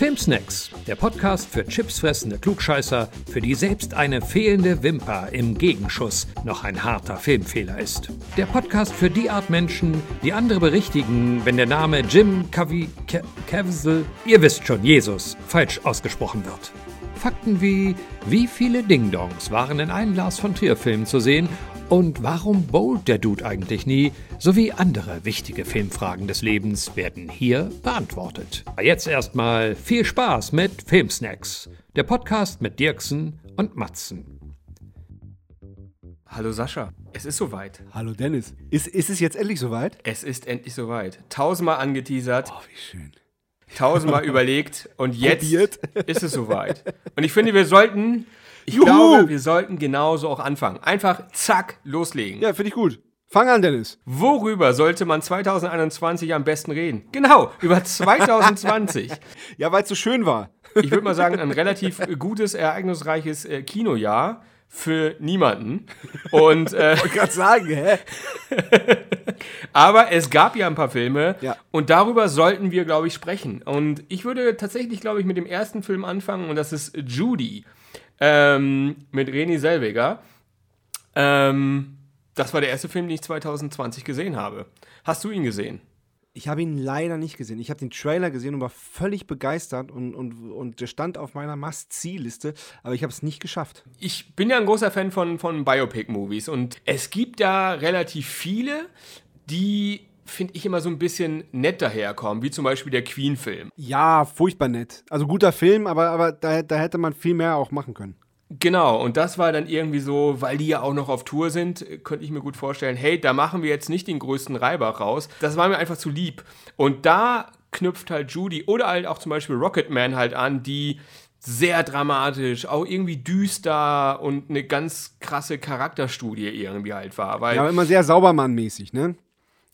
Filmsnacks, der Podcast für chipsfressende Klugscheißer, für die selbst eine fehlende Wimper im Gegenschuss noch ein harter Filmfehler ist. Der Podcast für die Art Menschen, die andere berichtigen, wenn der Name Jim Cavi Caviezel, ihr wisst schon, Jesus, falsch ausgesprochen wird. Fakten wie, wie viele Ding-Dongs waren in einem Lars von Trier-Film zu sehen und warum bowlt der Dude eigentlich nie? Sowie andere wichtige Filmfragen des Lebens werden hier beantwortet. Jetzt erstmal viel Spaß mit Filmsnacks, der Podcast mit Dirksen und Matzen. Hallo Sascha, es ist soweit. Hallo Dennis. Ist, ist es jetzt endlich soweit? Es ist endlich soweit. Tausendmal angeteasert. Oh, wie schön. Tausendmal überlegt und jetzt Probiert. ist es soweit. Und ich finde, wir sollten ich Juhu! glaube, wir sollten genauso auch anfangen. Einfach zack, loslegen. Ja, finde ich gut. Fang an, Dennis. Worüber sollte man 2021 am besten reden? Genau, über 2020. Ja, weil es so schön war. ich würde mal sagen, ein relativ gutes, ereignisreiches äh, Kinojahr für niemanden. Und äh, Ich wollte gerade sagen, hä? aber es gab ja ein paar Filme Ja. und darüber sollten wir, glaube ich, sprechen. Und ich würde tatsächlich, glaube ich, mit dem ersten Film anfangen und das ist Judy ähm, mit René Selweger. Ähm, das war der erste Film, den ich 2020 gesehen habe. Hast du ihn gesehen? Ich habe ihn leider nicht gesehen. Ich habe den Trailer gesehen und war völlig begeistert und, und, und der stand auf meiner Must-See-Liste, aber ich habe es nicht geschafft. Ich bin ja ein großer Fan von, von Biopic-Movies und es gibt da relativ viele, die, finde ich, immer so ein bisschen nett daherkommen, wie zum Beispiel der Queen-Film. Ja, furchtbar nett. Also guter Film, aber, aber da, da hätte man viel mehr auch machen können. Genau, und das war dann irgendwie so, weil die ja auch noch auf Tour sind, könnte ich mir gut vorstellen, hey, da machen wir jetzt nicht den größten Reibach raus. Das war mir einfach zu lieb. Und da knüpft halt Judy oder halt auch zum Beispiel Rocketman halt an, die sehr dramatisch, auch irgendwie düster und eine ganz krasse Charakterstudie irgendwie halt war. Weil Ja, aber immer sehr Saubermann-mäßig, ne?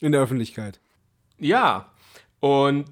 In der Öffentlichkeit. Ja, und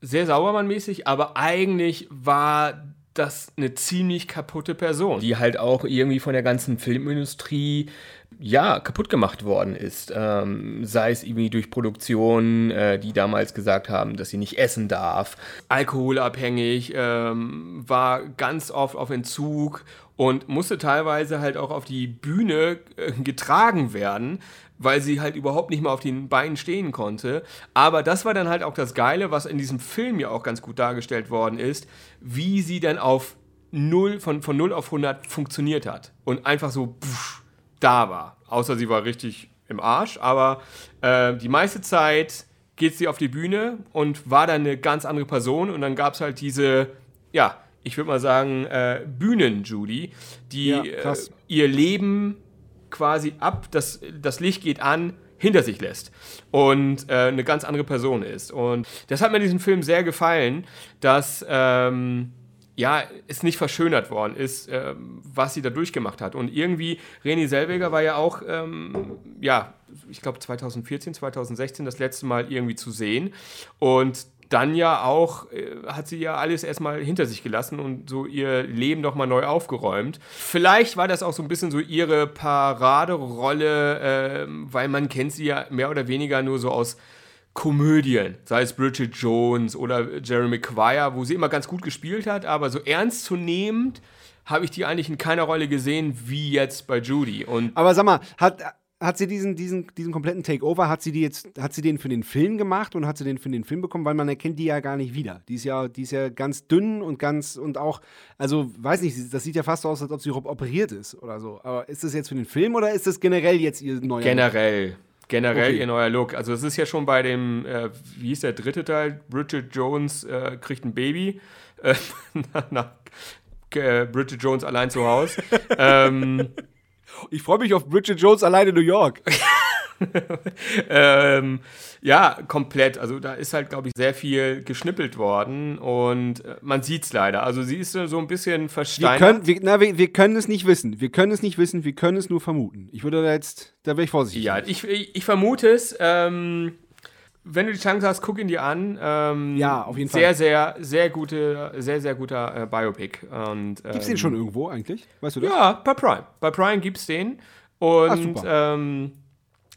sehr saubermannmäßig, aber eigentlich war das eine ziemlich kaputte Person, die halt auch irgendwie von der ganzen Filmindustrie ja kaputt gemacht worden ist. Ähm, sei es irgendwie durch Produktionen, äh, die damals gesagt haben, dass sie nicht essen darf, alkoholabhängig, ähm, war ganz oft auf Entzug und musste teilweise halt auch auf die Bühne äh, getragen werden, weil sie halt überhaupt nicht mehr auf den Beinen stehen konnte. Aber das war dann halt auch das Geile, was in diesem Film ja auch ganz gut dargestellt worden ist, wie sie dann auf 0, von, von 0 auf 100 funktioniert hat und einfach so pff, da war. Außer sie war richtig im Arsch, aber äh, die meiste Zeit geht sie auf die Bühne und war dann eine ganz andere Person und dann gab es halt diese, ja, ich würde mal sagen, äh, Bühnen-Judy, die Ja, äh, ihr Leben quasi ab, das, das Licht geht an, hinter sich lässt und äh, eine ganz andere Person ist. Und das hat mir in diesem Film sehr gefallen, dass ähm, ja, es nicht verschönert worden ist, ähm, was sie da durchgemacht hat. Und irgendwie, René Selweger war ja auch, ähm, ja, ich glaube 2014, 2016 das letzte Mal irgendwie zu sehen. Und dann ja auch, äh, hat sie ja alles erstmal hinter sich gelassen und so ihr Leben nochmal neu aufgeräumt. Vielleicht war das auch so ein bisschen so ihre Paraderolle, ähm, weil man kennt sie ja mehr oder weniger nur so aus Komödien, sei es Bridget Jones oder Jeremy Maguire, wo sie immer ganz gut gespielt hat, aber so ernstzunehmend habe ich die eigentlich in keiner Rolle gesehen wie jetzt bei Judy. Und Aber sag mal, hat, hat sie diesen, diesen, diesen kompletten Takeover, hat sie die jetzt, hat sie den für den Film gemacht und hat sie den für den Film bekommen, weil man erkennt die ja gar nicht wieder. Die ist ja, die ist ja ganz dünn und ganz und auch, also weiß nicht, das sieht ja fast so aus, als ob sie operiert ist oder so. Aber ist das jetzt für den Film oder ist das generell jetzt ihr neuer? generell, generell Okay. ihr neuer Look. Also es ist ja schon bei dem, äh, wie hieß der dritte Teil? Bridget Jones äh, kriegt ein Baby. Äh, nach, nach äh, Bridget Jones allein zu Hause. ähm, Ich freue mich auf Bridget Jones allein in New York. ähm, ja, komplett. Also da ist halt, glaube ich, sehr viel geschnippelt worden und äh, man sieht es leider. Also sie ist so ein bisschen Wir versteinert. können, wir, na, wir, wir können es nicht wissen. Wir können es nicht wissen, wir können es nur vermuten. Ich würde da jetzt, da wäre ich vorsichtig. ja, ich, ich, ich vermute es. Ähm, wenn du die Chance hast, guck ihn dir an. Ähm, Ja, auf jeden sehr, Fall. Sehr, sehr gute, sehr, sehr guter äh, Biopic. Und, ähm, Gibt's den schon irgendwo eigentlich? Weißt du das? Ja, bei Prime. Bei Prime gibt's den. Und Ah, ähm,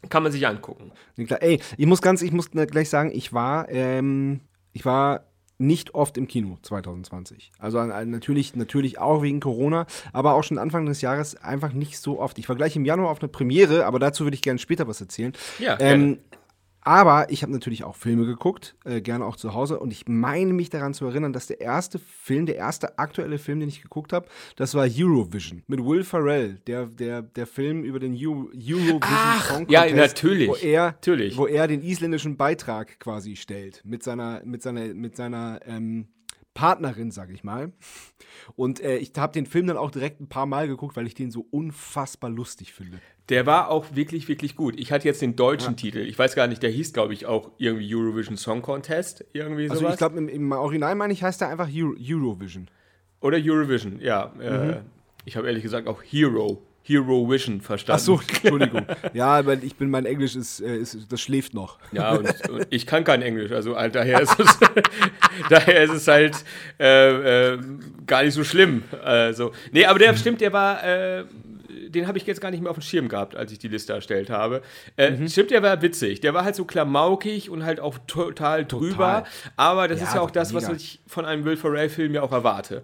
kann man sich angucken. Ey, ich muss ganz, ich muss ne- gleich sagen, ich war, ähm, ich war nicht oft im Kino 2020. Also natürlich, natürlich auch wegen Corona, aber auch schon Anfang des Jahres einfach nicht so oft. Ich war gleich im Januar auf eine Premiere, aber dazu würde ich gerne später was erzählen. Ja, ähm, aber ich habe natürlich auch Filme geguckt, äh, gerne auch zu Hause. Und ich meine mich daran zu erinnern, dass der erste Film, der erste aktuelle Film, den ich geguckt habe, das war Eurovision mit Will Ferrell, der, der, der Film über den Euro, Eurovision Ach, Song ja, Contest, natürlich, wo er, natürlich. wo er den isländischen Beitrag quasi stellt mit seiner, mit seiner, mit seiner ähm, Partnerin, sag ich mal. Und äh, ich habe den Film dann auch direkt ein paar Mal geguckt, weil ich den so unfassbar lustig finde. Der war auch wirklich, wirklich gut. Ich hatte jetzt den deutschen Titel. Ich weiß gar nicht, der hieß, glaube ich, auch irgendwie Eurovision Song Contest. Irgendwie sowas. Also ich glaube, im, im Original meine ich, heißt er einfach Euro, Eurovision. Oder Eurovision, ja. Äh, ich habe ehrlich gesagt auch Hero, Hero Vision verstanden. Ach so, Entschuldigung. ja, weil ich bin, mein Englisch ist, äh, ist das schläft noch. Ja, und, und ich kann kein Englisch, also halt, daher, ist es, daher ist es halt äh, äh, gar nicht so schlimm. Also, nee, aber der stimmt, der war, äh, den habe ich jetzt gar nicht mehr auf dem Schirm gehabt, als ich die Liste erstellt habe. Äh, Mhm. Stimmt, der war witzig. Der war halt so klamaukig und halt auch total drüber. Aber das Ja, ist ja auch das, was mega. ich von einem Will Ferrell-Film ja auch erwarte.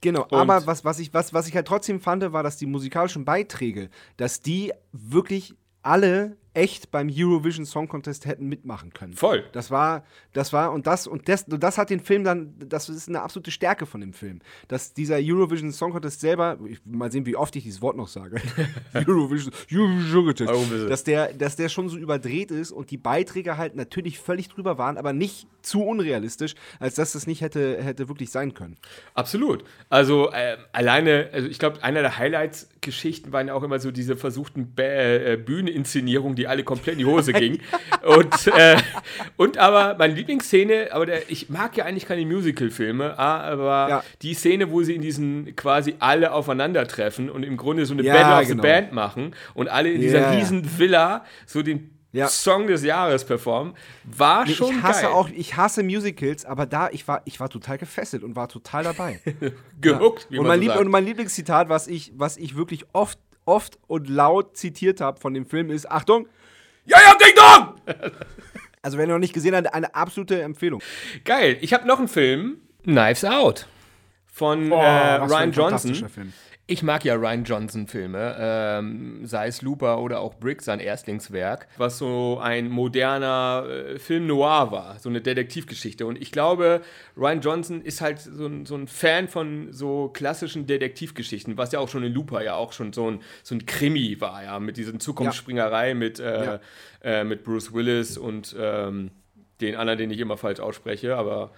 Genau, aber was, was, ich, was, was ich halt trotzdem fand, war, dass die musikalischen Beiträge, dass die wirklich alle echt beim Eurovision Song Contest hätten mitmachen können. Voll. Das war, das war, und das, und das, und das hat den Film dann, das ist eine absolute Stärke von dem Film. Dass dieser Eurovision Song Contest selber, ich, mal sehen, wie oft ich dieses Wort noch sage. Eurovision, Eurovision Contest. Dass der, dass der schon so überdreht ist und die Beiträge halt natürlich völlig drüber waren, aber nicht zu unrealistisch, als dass das nicht hätte, hätte wirklich sein können. Absolut. Also äh, alleine, also ich glaube, einer der Highlights-Geschichten waren ja auch immer so diese versuchten Bä äh, Bühneninszenierungen, die alle komplett in die Hose gingen. und, äh, und aber meine Lieblingsszene, aber der, ich mag ja eigentlich keine Musical-Filme, aber Ja. die Szene, wo sie in diesen quasi alle aufeinandertreffen und im Grunde so eine Ja, Battle of genau. the Band machen und alle in dieser Ja, ja. riesen Villa so den Ja. Song des Jahres performen, war Nee, schon ich hasse geil. auch, ich hasse Musicals, aber da, ich war, ich war total gefesselt und war total dabei. gehuckt, wie und, man mein so Lieb sagt. und mein Lieblingszitat, was ich, was ich wirklich oft, oft und laut zitiert habe von dem Film, ist: Achtung, Ja, ja, Ding Dong! also wer noch nicht gesehen hat, eine absolute Empfehlung. Geil. Ich habe noch einen Film, Knives Out. Von Oh, äh, Ryan Johnson. Film. Ich mag ja Ryan Johnson-Filme, ähm, sei es Looper oder auch Brick, sein Erstlingswerk, was so ein moderner äh, Film noir war, so eine Detektivgeschichte. Und ich glaube, Ryan Johnson ist halt so ein, so ein Fan von so klassischen Detektivgeschichten, was ja auch schon in Looper ja auch schon so ein, so ein Krimi war, ja, mit diesen Zukunftsspringerei mit, äh, Ja. äh, mit Bruce Willis und ähm, den anderen, den ich immer falsch ausspreche, aber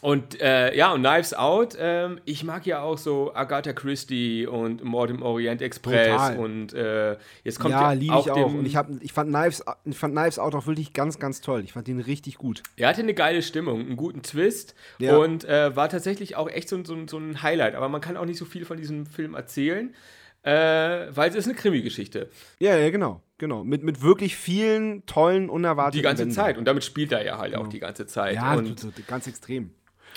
und äh, ja, und Knives Out, ähm, ich mag ja auch so Agatha Christie und Mord im Orient Express Total. und äh, jetzt kommt ja, ja, liebe auch ich auch. Und ich, hab, ich, fand Knives, ich fand Knives Out auch wirklich ganz, ganz toll. Ich fand den richtig gut. er hatte eine geile Stimmung, einen guten Twist Ja. und äh, war tatsächlich auch echt so, so, so ein Highlight. Aber man kann auch nicht so viel von diesem Film erzählen, äh, weil es ist eine Krimi-Geschichte. Ja, ja, genau. genau. Mit, mit wirklich vielen tollen, unerwarteten Die ganze Wendungen. Zeit. Und damit spielt er ja halt auch die ganze Zeit. Ja, und so, ganz extrem.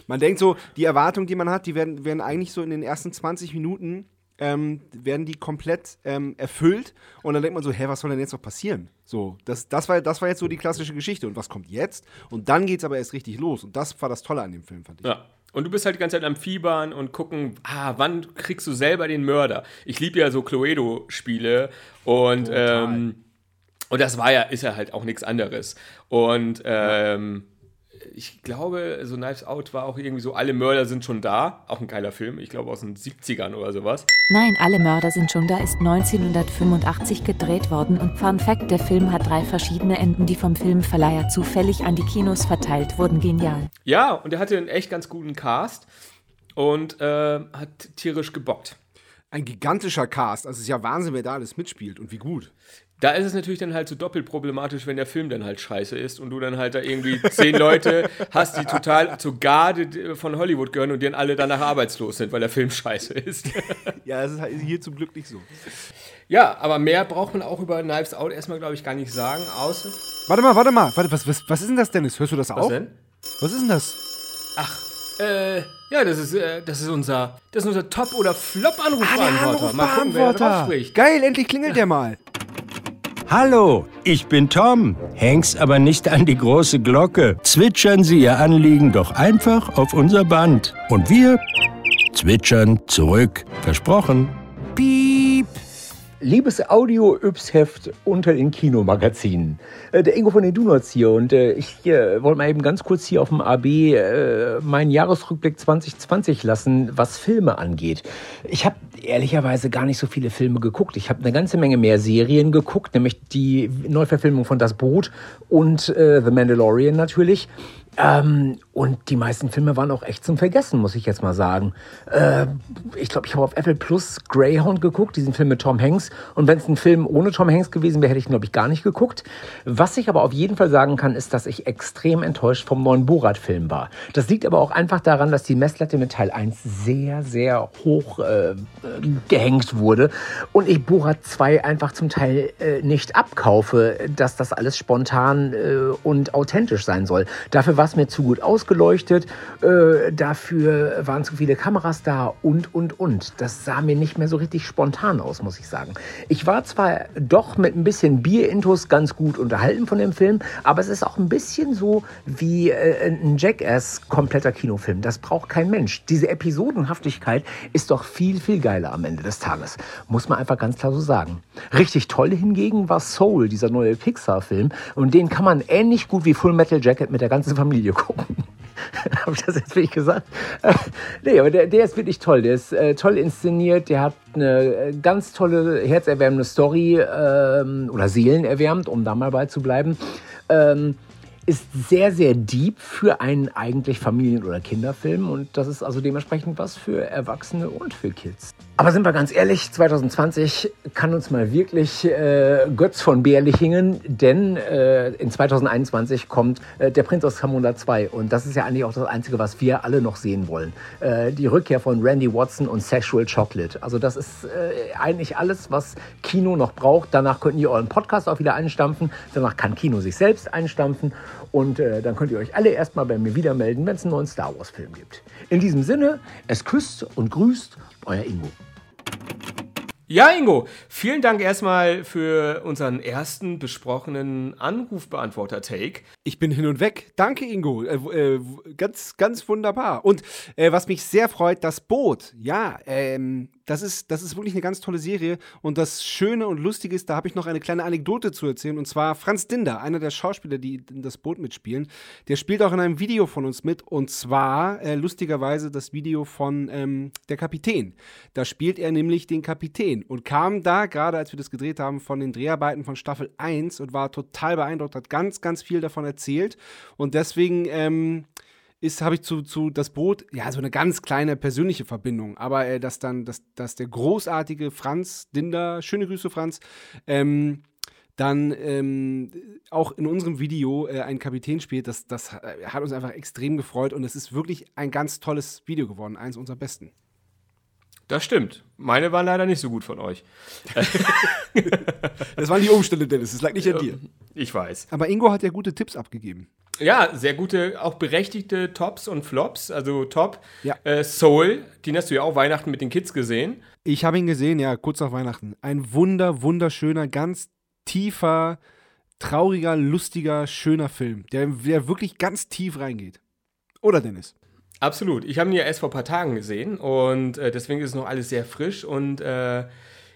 Man denkt so, die Erwartungen, die man hat, die werden, werden eigentlich so in den ersten 20 Minuten ähm, werden die komplett ähm, erfüllt und dann denkt man so, hä, was soll denn jetzt noch passieren? So, das, das, war, das war jetzt so die klassische Geschichte und was kommt jetzt? Und dann geht es aber erst richtig los und das war das Tolle an dem Film, fand ich. Ja. Und du bist halt die ganze Zeit am Fiebern und gucken, ah, wann kriegst du selber den Mörder? Ich liebe ja so Cluedo-Spiele und, ähm, und das war ja, ist ja halt auch nichts anderes. Und ähm, ich glaube, so Knives Out war auch irgendwie so, alle Mörder sind schon da. Auch ein geiler Film, ich glaube aus den 70ern oder sowas. Nein, alle Mörder sind schon da ist 1985 gedreht worden und Fun Fact, der Film hat drei verschiedene Enden, die vom Filmverleiher zufällig an die Kinos verteilt wurden. Genial. Ja, und er hatte einen echt ganz guten Cast und äh, hat tierisch gebockt. Ein gigantischer Cast, also es ist ja Wahnsinn, wer da alles mitspielt und wie gut. Da ist es natürlich dann halt so doppelt problematisch, wenn der Film dann halt scheiße ist und du dann halt da irgendwie zehn Leute hast, die total zur Garde von Hollywood gehören und die dann alle danach arbeitslos sind, weil der Film scheiße ist. Ja, das ist halt hier zum Glück nicht so. ja, aber mehr braucht man auch über Knives Out erstmal, glaube ich, gar nicht sagen, außer. Warte mal, warte mal, warte, was, was, was ist denn das, Dennis? Hörst du das Was auch? denn? Was ist denn das? Ach, äh, ja, das ist, äh, das ist unser, das ist unser Top- oder Flop-Anrufbeantworter. Mal gucken, wer spricht. Geil, endlich klingelt der mal. Hallo, ich bin Tom. Häng's aber nicht an die große Glocke. Zwitschern Sie Ihr Anliegen doch einfach auf unser Band. Und wir zwitschern zurück. Versprochen. Piep. Liebes Audio-Yps-Heft unter den Kinomagazinen. Äh, der Ingo von den Donuts hier und äh, ich äh, wollte mal eben ganz kurz hier auf dem AB meinen Jahresrückblick 2020 lassen, was Filme angeht. Ich habe ehrlicherweise gar nicht so viele Filme geguckt. Ich habe eine ganze Menge mehr Serien geguckt, nämlich die Neuverfilmung von Das Boot und The Mandalorian natürlich. Ähm, und die meisten Filme waren auch echt zum Vergessen, muss ich jetzt mal sagen. Äh, ich glaube, ich habe auf Apple Plus Greyhound geguckt, diesen Film mit Tom Hanks. Und wenn es ein Film ohne Tom Hanks gewesen wäre, hätte ich ihn, glaube ich, gar nicht geguckt. Was ich aber auf jeden Fall sagen kann, ist, dass ich extrem enttäuscht vom neuen Borat-Film war. Das liegt aber auch einfach daran, dass die Messlatte mit Teil 1 sehr, sehr hoch äh, gehängt wurde. Und ich Borat 2 einfach zum Teil äh, nicht abkaufe, dass das alles spontan äh, und authentisch sein soll. Dafür war es mir zu gut ausgeleuchtet, äh, dafür waren zu viele Kameras da und, und, und. Das sah mir nicht mehr so richtig spontan aus, muss ich sagen. Ich war zwar doch mit ein bisschen Bier-Intos ganz gut unterhalten von dem Film, aber es ist auch ein bisschen so wie äh, ein Jackass-kompletter Kinofilm. Das braucht kein Mensch. Diese Episodenhaftigkeit ist doch viel, viel geiler am Ende des Tages. Muss man einfach ganz klar so sagen. Richtig toll hingegen war Soul, dieser neue Pixar-Film. Und den kann man ähnlich gut wie Full Metal Jacket mit der ganzen Familie Familie gucken. Habe ich das jetzt wirklich gesagt? nee, aber der, der ist wirklich toll. Der ist äh, toll inszeniert. Der hat eine äh, ganz tolle, herzerwärmende Story ähm, oder seelenerwärmend, um da mal bei zu bleiben. Ähm, ist sehr, sehr deep für einen eigentlich Familien- oder Kinderfilm und das ist also dementsprechend was für Erwachsene und für Kids. Aber sind wir ganz ehrlich, 2020 kann uns mal wirklich äh, Götz von Bärlichingen, denn äh, in 2021 kommt äh, der Prinz aus Camunda 2 und das ist ja eigentlich auch das Einzige, was wir alle noch sehen wollen. Äh, die Rückkehr von Randy Watson und Sexual Chocolate. Also das ist äh, eigentlich alles, was Kino noch braucht. Danach könnt ihr euren Podcast auch wieder einstampfen. Danach kann Kino sich selbst einstampfen und äh, dann könnt ihr euch alle erstmal bei mir wieder melden, wenn es einen neuen Star Wars Film gibt. In diesem Sinne, es küsst und grüßt euer Ingo. Ja, Ingo, vielen Dank erstmal für unseren ersten besprochenen Anrufbeantworter-Take. Ich bin hin und weg. Danke, Ingo. Äh, äh, ganz, ganz wunderbar. Und äh, was mich sehr freut, das Boot. Ja, ähm, das ist, das ist wirklich eine ganz tolle Serie. Und das Schöne und Lustige ist, da habe ich noch eine kleine Anekdote zu erzählen. Und zwar Franz Dinder, einer der Schauspieler, die in das Boot mitspielen, der spielt auch in einem Video von uns mit. Und zwar, äh, lustigerweise, das Video von ähm, Der Kapitän. Da spielt er nämlich den Kapitän und kam da, gerade als wir das gedreht haben, von den Dreharbeiten von Staffel 1 und war total beeindruckt, hat ganz, ganz viel davon erzählt. Und deswegen, ähm, habe ich zu, zu das Boot, ja, so eine ganz kleine persönliche Verbindung. Aber äh, dass dann, dass, dass der großartige Franz Dinder, schöne Grüße, Franz, ähm, dann ähm, auch in unserem Video äh, einen Kapitän spielt, das, das äh, hat uns einfach extrem gefreut und es ist wirklich ein ganz tolles Video geworden, eins unserer besten. Das stimmt. Meine waren leider nicht so gut von euch. das waren die Umstände, Dennis. Das lag nicht an dir. Ich weiß. Aber Ingo hat ja gute Tipps abgegeben. Ja, sehr gute, auch berechtigte Tops und Flops. Also Top. Ja. Äh, Soul, den hast du ja auch Weihnachten mit den Kids gesehen. Ich habe ihn gesehen, ja, kurz nach Weihnachten. Ein wunder, wunderschöner, ganz tiefer, trauriger, lustiger, schöner Film, der, der wirklich ganz tief reingeht. Oder Dennis? Absolut. Ich habe ihn ja erst vor ein paar Tagen gesehen und äh, deswegen ist es noch alles sehr frisch und äh,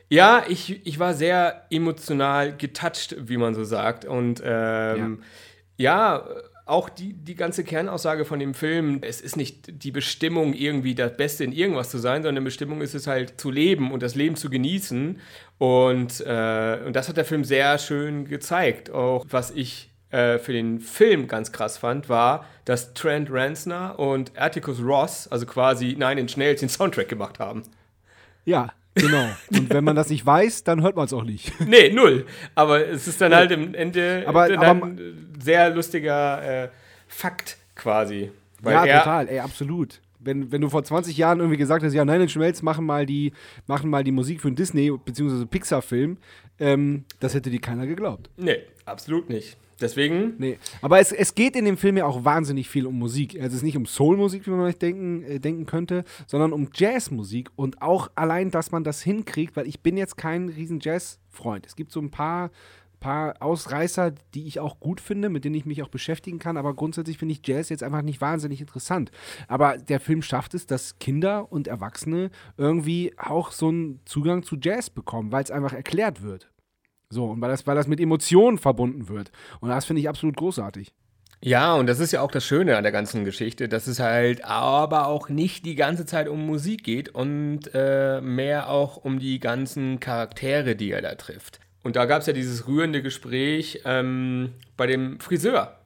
ja, ich, ich war sehr emotional getouched, wie man so sagt. Und ähm, ja. ja, auch die, die ganze Kernaussage von dem Film, es ist nicht die Bestimmung, irgendwie das Beste in irgendwas zu sein, sondern Bestimmung ist es halt zu leben und das Leben zu genießen. Und, äh, und das hat der Film sehr schön gezeigt. Auch was ich äh, für den Film ganz krass fand, war, dass Trent Reznor und Atticus Ross, also quasi Nine Inch Nails, den Soundtrack gemacht haben. Ja, genau. Und wenn man das nicht weiß, dann hört man es auch nicht. Nee, null. Aber es ist dann halt im Ende aber, dann aber, ein sehr lustiger äh, Fakt quasi. ja, total, ey, absolut. Wenn, wenn du vor 20 Jahren irgendwie gesagt hast, ja, Nine Inch Nails machen mal die, machen mal die Musik für einen Disney- bzw. Pixar-Film, ähm, das hätte dir keiner geglaubt. Nee, absolut nicht. Deswegen. Nee. Aber es, es geht in dem Film ja auch wahnsinnig viel um Musik. Also es ist nicht um Soul-Musik, wie man vielleicht denken, äh, denken könnte, sondern um Jazzmusik. Und auch allein, dass man das hinkriegt, weil ich bin jetzt kein riesen Jazz-Freund. Es gibt so ein paar paar Ausreißer, die ich auch gut finde, mit denen ich mich auch beschäftigen kann, aber grundsätzlich finde ich Jazz jetzt einfach nicht wahnsinnig interessant. Aber der Film schafft es, dass Kinder und Erwachsene irgendwie auch so einen Zugang zu Jazz bekommen, weil es einfach erklärt wird. So, und weil das, weil das mit Emotionen verbunden wird. Und das finde ich absolut großartig. Ja, und das ist ja auch das Schöne an der ganzen Geschichte, dass es halt aber auch nicht die ganze Zeit um Musik geht und äh, mehr auch um die ganzen Charaktere, die er da trifft. Und da gab es ja dieses rührende Gespräch ähm, bei dem Friseur,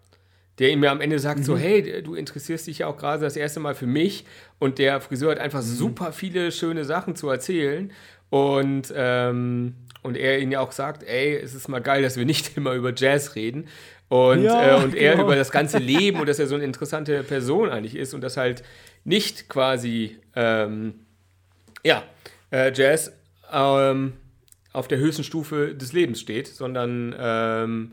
der ihm ja am Ende sagt: mhm. So, hey, du interessierst dich ja auch gerade das erste Mal für mich. Und der Friseur hat einfach mhm. super viele schöne Sachen zu erzählen. Und, ähm, und er ihn ja auch sagt: Ey, es ist mal geil, dass wir nicht immer über Jazz reden. Und, ja, äh, und er genau. über das ganze Leben und dass er so eine interessante Person eigentlich ist und dass halt nicht quasi, ähm, ja, äh, Jazz ähm, auf der höchsten Stufe des Lebens steht, sondern ähm,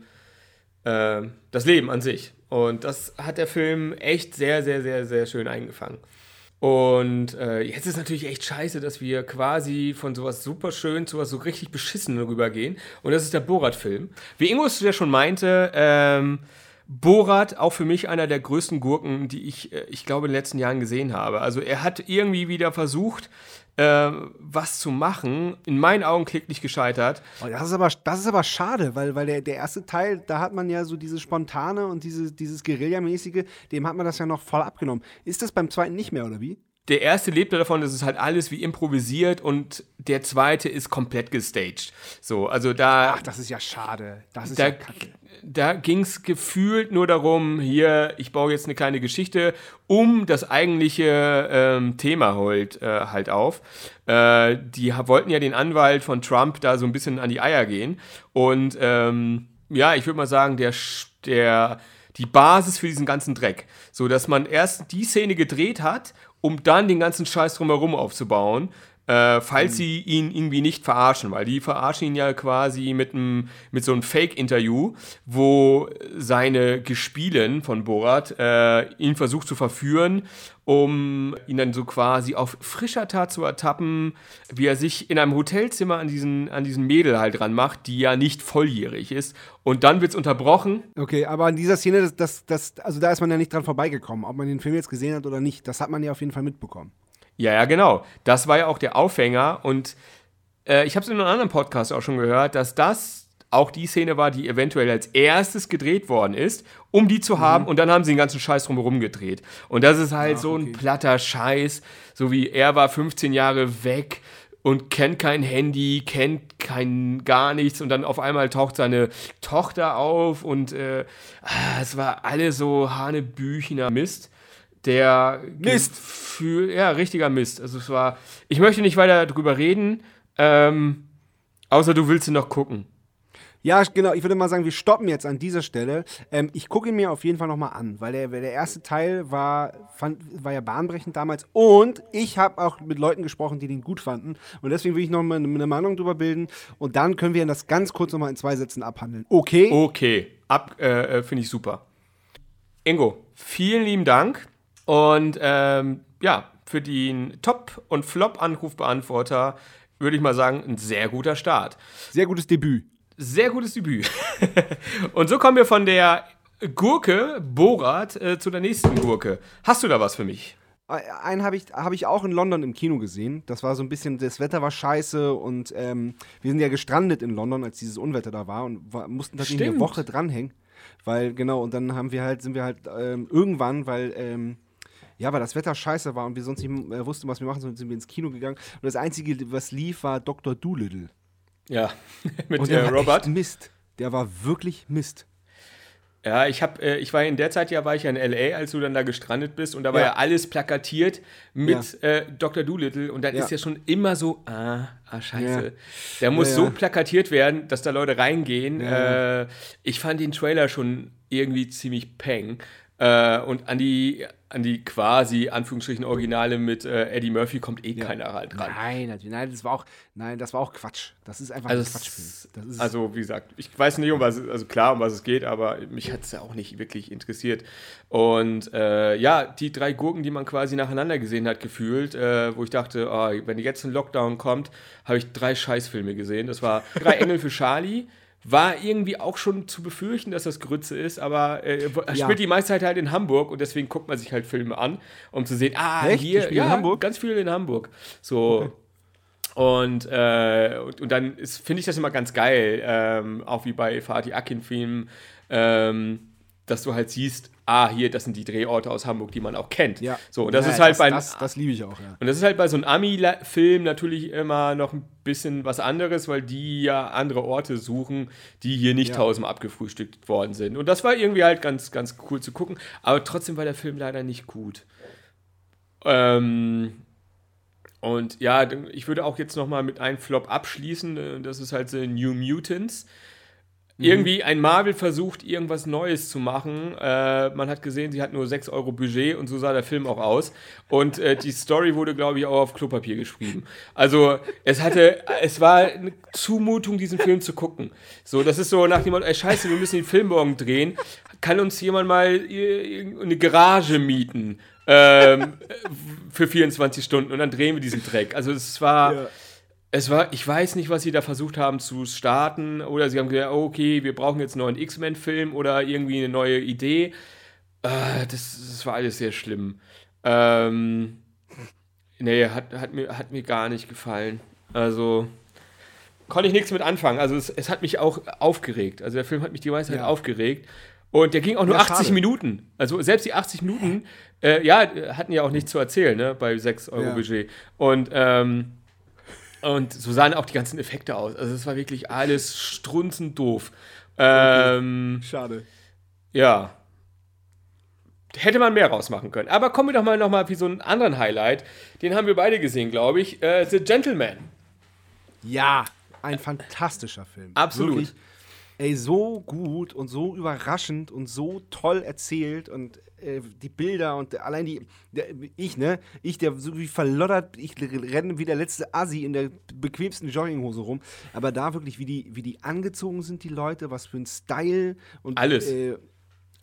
äh, das Leben an sich. Und das hat der Film echt sehr, sehr, sehr, sehr schön eingefangen. Und äh, jetzt ist natürlich echt scheiße, dass wir quasi von sowas super schön zu was so richtig beschissen rübergehen. Und das ist der Borat-Film. Wie Ingo es ja schon meinte, ähm, Borat auch für mich einer der größten Gurken, die ich, äh, ich glaube, in den letzten Jahren gesehen habe. Also er hat irgendwie wieder versucht, äh, was zu machen. In meinen Augen kläglich gescheitert. Oh, das, ist aber, das ist aber schade, weil, weil der, der erste Teil, da hat man ja so dieses Spontane und diese, dieses Guerillamäßige, dem hat man das ja noch voll abgenommen. Ist das beim zweiten nicht mehr, oder wie? Der erste lebte davon, dass es halt alles wie improvisiert und der zweite ist komplett gestaged. So, also da. Ach, das ist ja schade. Das ist da, ja kacke da ging es gefühlt nur darum, hier, ich baue jetzt eine kleine Geschichte um das eigentliche ähm, Thema halt, äh, halt auf. Äh, die wollten ja den Anwalt von Trump da so ein bisschen an die Eier gehen. Und ähm, ja, ich würde mal sagen, der, der, die Basis für diesen ganzen Dreck. So dass man erst die Szene gedreht hat, um dann den ganzen Scheiß drumherum aufzubauen äh, falls mhm. sie ihn irgendwie nicht verarschen, weil die verarschen ihn ja quasi mit, einem, mit so einem Fake-Interview, wo seine Gespielen von Borat äh, ihn versucht zu verführen, um ihn dann so quasi auf frischer Tat zu ertappen, wie er sich in einem Hotelzimmer an diesen, an diesen Mädel halt dran macht, die ja nicht volljährig ist. Und dann wird es unterbrochen. Okay, aber in dieser Szene, das, das, also da ist man ja nicht dran vorbeigekommen, ob man den Film jetzt gesehen hat oder nicht. Das hat man ja auf jeden Fall mitbekommen. Ja, ja, genau. Das war ja auch der Aufhänger. Und äh, ich habe es in einem anderen Podcast auch schon gehört, dass das auch die Szene war, die eventuell als erstes gedreht worden ist, um die zu haben. Mhm. Und dann haben sie den ganzen Scheiß drumherum gedreht. Und das ist halt Ach, so ein okay. platter Scheiß. So wie er war 15 Jahre weg und kennt kein Handy, kennt kein gar nichts und dann auf einmal taucht seine Tochter auf und äh, ah, es war alles so Hanebüchener Mist der Mist. Gefühl, ja, richtiger Mist. Also es war, ich möchte nicht weiter drüber reden, ähm, außer du willst ihn noch gucken. Ja, genau. Ich würde mal sagen, wir stoppen jetzt an dieser Stelle. Ähm, ich gucke ihn mir auf jeden Fall nochmal an, weil der, der erste Teil war, fand, war ja bahnbrechend damals. Und ich habe auch mit Leuten gesprochen, die den gut fanden. Und deswegen will ich nochmal eine Meinung drüber bilden. Und dann können wir das ganz kurz nochmal in zwei Sätzen abhandeln. Okay? Okay. Ab, äh, äh finde ich super. Ingo, vielen lieben Dank. Und ähm, ja, für den Top- und Flop-Anrufbeantworter würde ich mal sagen, ein sehr guter Start. Sehr gutes Debüt. Sehr gutes Debüt. und so kommen wir von der Gurke Borat äh, zu der nächsten Gurke. Hast du da was für mich? Einen habe ich, hab ich auch in London im Kino gesehen. Das war so ein bisschen, das Wetter war scheiße und ähm, wir sind ja gestrandet in London, als dieses Unwetter da war und war, mussten tatsächlich eine Woche dranhängen. Weil, genau, und dann haben wir halt, sind wir halt ähm, irgendwann, weil ähm, ja, weil das Wetter scheiße war und wir sonst nicht äh, wussten, was wir machen, sind wir ins Kino gegangen. Und das Einzige, was lief, war Dr. Doolittle. Ja, mit und der, der Robert. Mist. Der war wirklich Mist. Ja, ich habe, äh, ich war in der Zeit ja, war ich ja in LA, als du dann da gestrandet bist und da war ja, ja alles plakatiert mit ja. äh, Dr. Doolittle und dann ja. ist ja schon immer so, ah, ah scheiße. Der muss so plakatiert werden, dass da Leute reingehen. Äh, ich fand den Trailer schon irgendwie ziemlich peng. Äh, und an die, an die quasi Anführungsstrichen Originale mit äh, Eddie Murphy kommt eh ja. keiner halt ran. Nein, nein, das war auch, nein, das war auch Quatsch. Das ist einfach also ein Quatschfilm. also wie gesagt, ich weiß nicht, um was, also klar, um was es geht, aber mich hat es ja auch nicht wirklich interessiert. Und äh, ja, die drei Gurken, die man quasi nacheinander gesehen hat, gefühlt, äh, wo ich dachte, oh, wenn jetzt ein Lockdown kommt, habe ich drei Scheißfilme gesehen. Das war Drei Engel für Charlie war irgendwie auch schon zu befürchten, dass das Grütze ist, aber äh, er Ja. spielt die meiste Zeit halt in Hamburg und deswegen guckt man sich halt Filme an, um zu sehen, ah, Echt? Hier, ja, in Hamburg? ganz viel in Hamburg. So. Und, äh, und, und dann finde ich das immer ganz geil, ähm, auch wie bei Fatih Akin-Filmen, ähm, dass du halt siehst, ah, hier, das sind die Drehorte aus Hamburg, die man auch kennt. Ja. So, und das Ja, ist halt das, bei Das, das liebe ich auch, ja. und das ist halt bei so einem Ami-Film natürlich immer noch ein bisschen was anderes, weil die ja andere Orte suchen, die hier nicht Ja. tausendmal abgefrühstückt worden sind. Und das war irgendwie halt ganz, ganz cool zu gucken. Aber trotzdem war der Film leider nicht gut. Ähm, und ja, ich würde auch jetzt noch mal mit einem Flop abschließen. äh, Das ist halt so New Mutants. Irgendwie ein Marvel versucht, irgendwas Neues zu machen. Äh, man hat gesehen, sie hat nur 6 Euro Budget und so sah der Film auch aus. Und äh, die Story wurde, glaube ich, auch auf Klopapier geschrieben. Also es hatte, es war eine Zumutung, diesen Film zu gucken. So, das ist so nach dem Motto, ey Scheiße, wir müssen den Film morgen drehen. Kann uns jemand mal äh, eine Garage mieten? Ähm, für 24 Stunden und dann drehen wir diesen Dreck. Also es war, Ja. Es war, ich weiß nicht, was sie da versucht haben zu starten oder sie haben gesagt, oh, okay, wir brauchen jetzt einen neuen X-Men-Film oder irgendwie eine neue Idee. Äh, das, das war alles sehr schlimm. Ähm, nee, hat, hat, mir, hat mir gar nicht gefallen. Also konnte ich nichts mit anfangen. Also es, es hat mich auch aufgeregt. Also der Film hat mich die meiste Zeit Ja. aufgeregt. Und der ging auch nur Ja, 80 schade. Minuten. Also selbst die 80 Minuten, äh, ja, hatten ja auch nichts zu erzählen, ne, bei 6 Euro Ja. Budget. Und, ähm, und so sahen auch die ganzen Effekte aus. Also es war wirklich alles strunzend doof. Ähm, Schade. ja. Hätte man mehr rausmachen können. Aber kommen wir doch mal nochmal wie so einen anderen Highlight. Den haben wir beide gesehen, glaube ich. Äh, The Gentleman. Ja, ein fantastischer Film. Absolut. Wirklich, ey, so gut und so überraschend und so toll erzählt und äh, die Bilder und allein die, der, ich, ne, ich, der so wie verloddert, ich renne wie der letzte Assi in der bequemsten Jogginghose rum, aber da wirklich, wie die, wie die angezogen sind, die Leute, was für ein Style und Alles. Äh,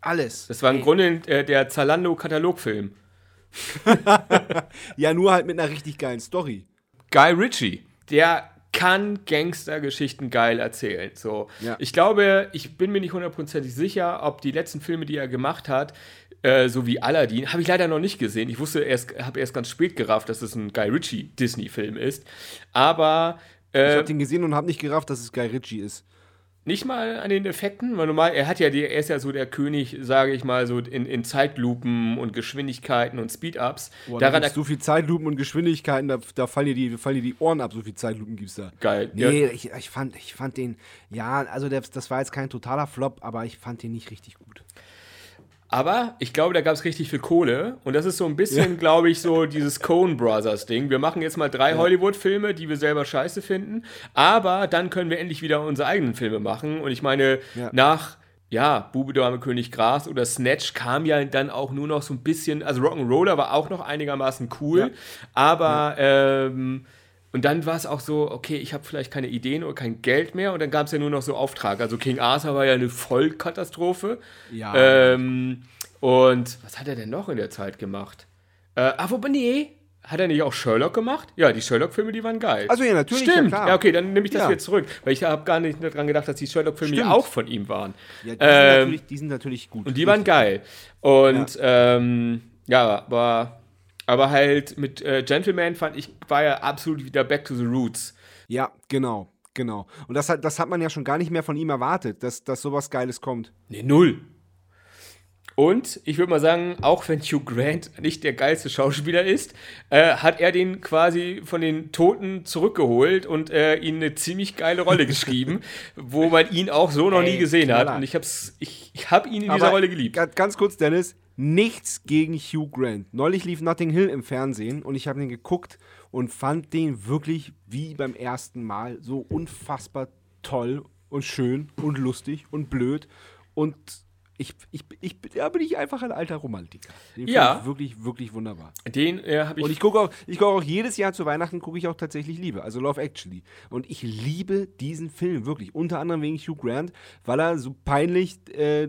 alles. Das war im Grunde äh, der Zalando-Katalogfilm. Ja, nur halt mit einer richtig geilen Story. Guy Ritchie, der kann Gangstergeschichten geil erzählen. So. Ja. Ich glaube, ich bin mir nicht hundertprozentig sicher, ob die letzten Filme, die er gemacht hat, äh, so wie Aladdin, habe ich leider noch nicht gesehen. Ich wusste erst, habe erst ganz spät gerafft, dass es ein Guy Ritchie Disney-Film ist. Aber Ich äh, hab den gesehen und hab nicht gerafft, dass es Guy Ritchie ist. Nicht mal an den Effekten, weil normal, er hat ja die, er ist ja so der König, sage ich mal, so in, in Zeitlupen und Geschwindigkeiten und Speed-Ups. Boah, Daran da so viel Zeitlupen und Geschwindigkeiten, da, da fallen, dir die, fallen dir die Ohren ab, so viel Zeitlupen gibt's da. Geil. Nee, Ja. ich, ich, fand, ich fand den, ja, also der, das war jetzt kein totaler Flop, aber ich fand den nicht richtig gut. Aber ich glaube, da gab es richtig viel Kohle. Und das ist so ein bisschen, glaube ich, so dieses Coen Brothers Ding. Wir machen jetzt mal drei Hollywood-Filme, die wir selber scheiße finden. Aber dann können wir endlich wieder unsere eigenen Filme machen. Und ich meine, Ja. nach, ja, Bube, Dame, König, Gras oder Snatch kam ja dann auch nur noch so ein bisschen, also Rock'n'Roller war auch noch einigermaßen cool. Ja. Aber, ähm, und dann war es auch so, okay, ich habe vielleicht keine Ideen oder kein Geld mehr. Und dann gab es ja nur noch so Auftrag. Also King Arthur war ja eine Vollkatastrophe. Ja. Ähm, und was hat er denn noch in der Zeit gemacht? Äh, ah, wobei, nee. Hat er nicht auch Sherlock gemacht? Ja, die Sherlock-Filme, die waren geil. Also ja, natürlich, ja, Stimmt. klar. Ja, okay, dann nehme ich das Ja. wieder zurück. Weil ich habe gar nicht daran gedacht, dass die Sherlock-Filme ja auch von ihm waren. Ja, die, sind Ähm, natürlich, die sind natürlich gut. und die waren geil. Und ähm, ja, aber, aber halt mit äh, Gentleman fand ich, war ja absolut wieder back to the roots. Ja, genau, genau. Und das hat, das hat man ja schon gar nicht mehr von ihm erwartet, dass, dass sowas Geiles kommt. Nee, null. Und ich würde mal sagen, auch wenn Hugh Grant nicht der geilste Schauspieler ist, äh, hat er den quasi von den Toten zurückgeholt und äh, ihm eine ziemlich geile Rolle geschrieben, wo man ihn auch so noch Ey, nie gesehen hat. Knaller. Und ich hab's, ich, ich habe ihn in dieser Aber Rolle geliebt. ga- Ganz kurz, Dennis, nichts gegen Hugh Grant. Neulich lief Notting Hill im Fernsehen und ich habe den geguckt und fand den wirklich wie beim ersten Mal so unfassbar toll und schön und lustig und blöd und ich, ich, ich, da bin ich einfach ein alter Romantiker. Den Ja. ich wirklich, wirklich wunderbar. Den äh, habe ich, Und ich gucke auch, ich gucke auch jedes Jahr zu Weihnachten gucke ich auch tatsächlich Liebe, also Love Actually. Und ich liebe diesen Film wirklich, unter anderem wegen Hugh Grant, weil er so peinlich äh,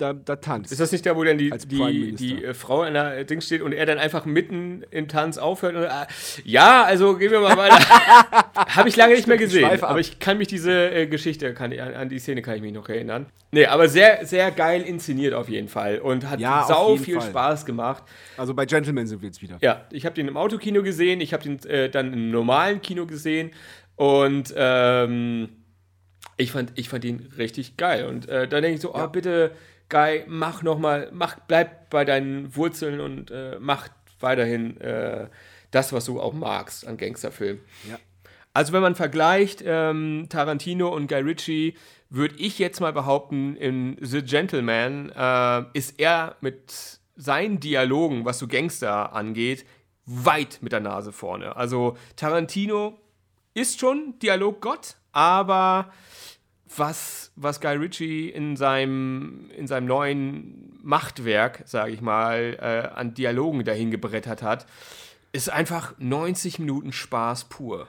da, da tanzt. Ist das nicht da, wo dann die, die, die äh, Frau in der Ding steht und er dann einfach mitten im Tanz aufhört? Und, äh, ja, also gehen wir mal weiter. Habe ich lange nicht mehr gesehen. Aber ich kann mich diese äh, Geschichte, kann, an, an die Szene kann ich mich noch erinnern. Nee, aber sehr, sehr geil inszeniert auf jeden Fall. Und hat Ja, sau viel Fall. Spaß gemacht. Also bei Gentleman sind wir jetzt wieder. Ja, ich habe den im Autokino gesehen, ich habe den äh, dann im normalen Kino gesehen und ähm, ich, fand, ich fand ihn richtig geil. Und äh, dann denke ich so, oh, bitte, Guy, mach nochmal, mach, bleib bei deinen Wurzeln und äh, mach weiterhin äh, das, was du auch magst an Gangsterfilmen. Ja. Also wenn man vergleicht ähm, Tarantino und Guy Ritchie, würde ich jetzt mal behaupten, in The Gentleman äh, ist er mit seinen Dialogen, was so Gangster angeht, weit mit der Nase vorne. Also Tarantino ist schon Dialoggott, aber was, was Guy Ritchie in seinem, in seinem neuen Machtwerk, sage ich mal, äh, an Dialogen dahin gebrettert hat, ist einfach 90 Minuten Spaß pur.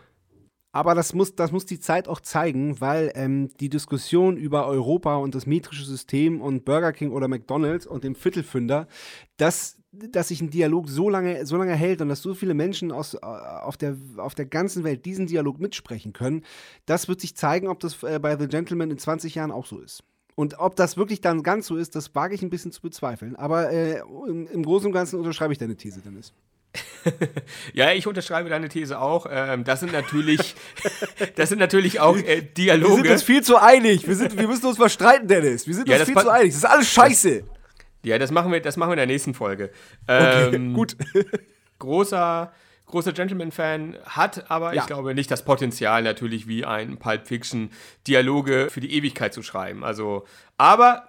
Aber das muss, das muss die Zeit auch zeigen, weil ähm, die Diskussion über Europa und das metrische System und Burger King oder McDonalds und den Viertelfünder, dass, dass sich ein Dialog so lange, so lange hält und dass so viele Menschen aus, äh, auf, der, auf der ganzen Welt diesen Dialog mitsprechen können, das wird sich zeigen, ob das äh, bei The Gentleman in 20 Jahren auch so ist. Und ob das wirklich dann ganz so ist, das wage ich ein bisschen zu bezweifeln. Aber äh, im, im Großen und Ganzen unterschreibe ich deine These, Dennis. Ja, ich unterschreibe deine These auch. Ähm, das sind natürlich, das sind natürlich auch äh, Wir sind Dialoge. uns viel zu einig. Wir, sind, wir müssen uns verstreiten, Dennis. Wir sind Ja, uns das viel zu einig. Das ist alles scheiße. Ja, das machen wir, das machen wir in der nächsten Folge. Ähm, gut. Großer, großer Gentleman-Fan hat aber, Ja. ich glaube, nicht das Potenzial natürlich wie ein Pulp Fiction Dialoge für die Ewigkeit zu schreiben. Also, aber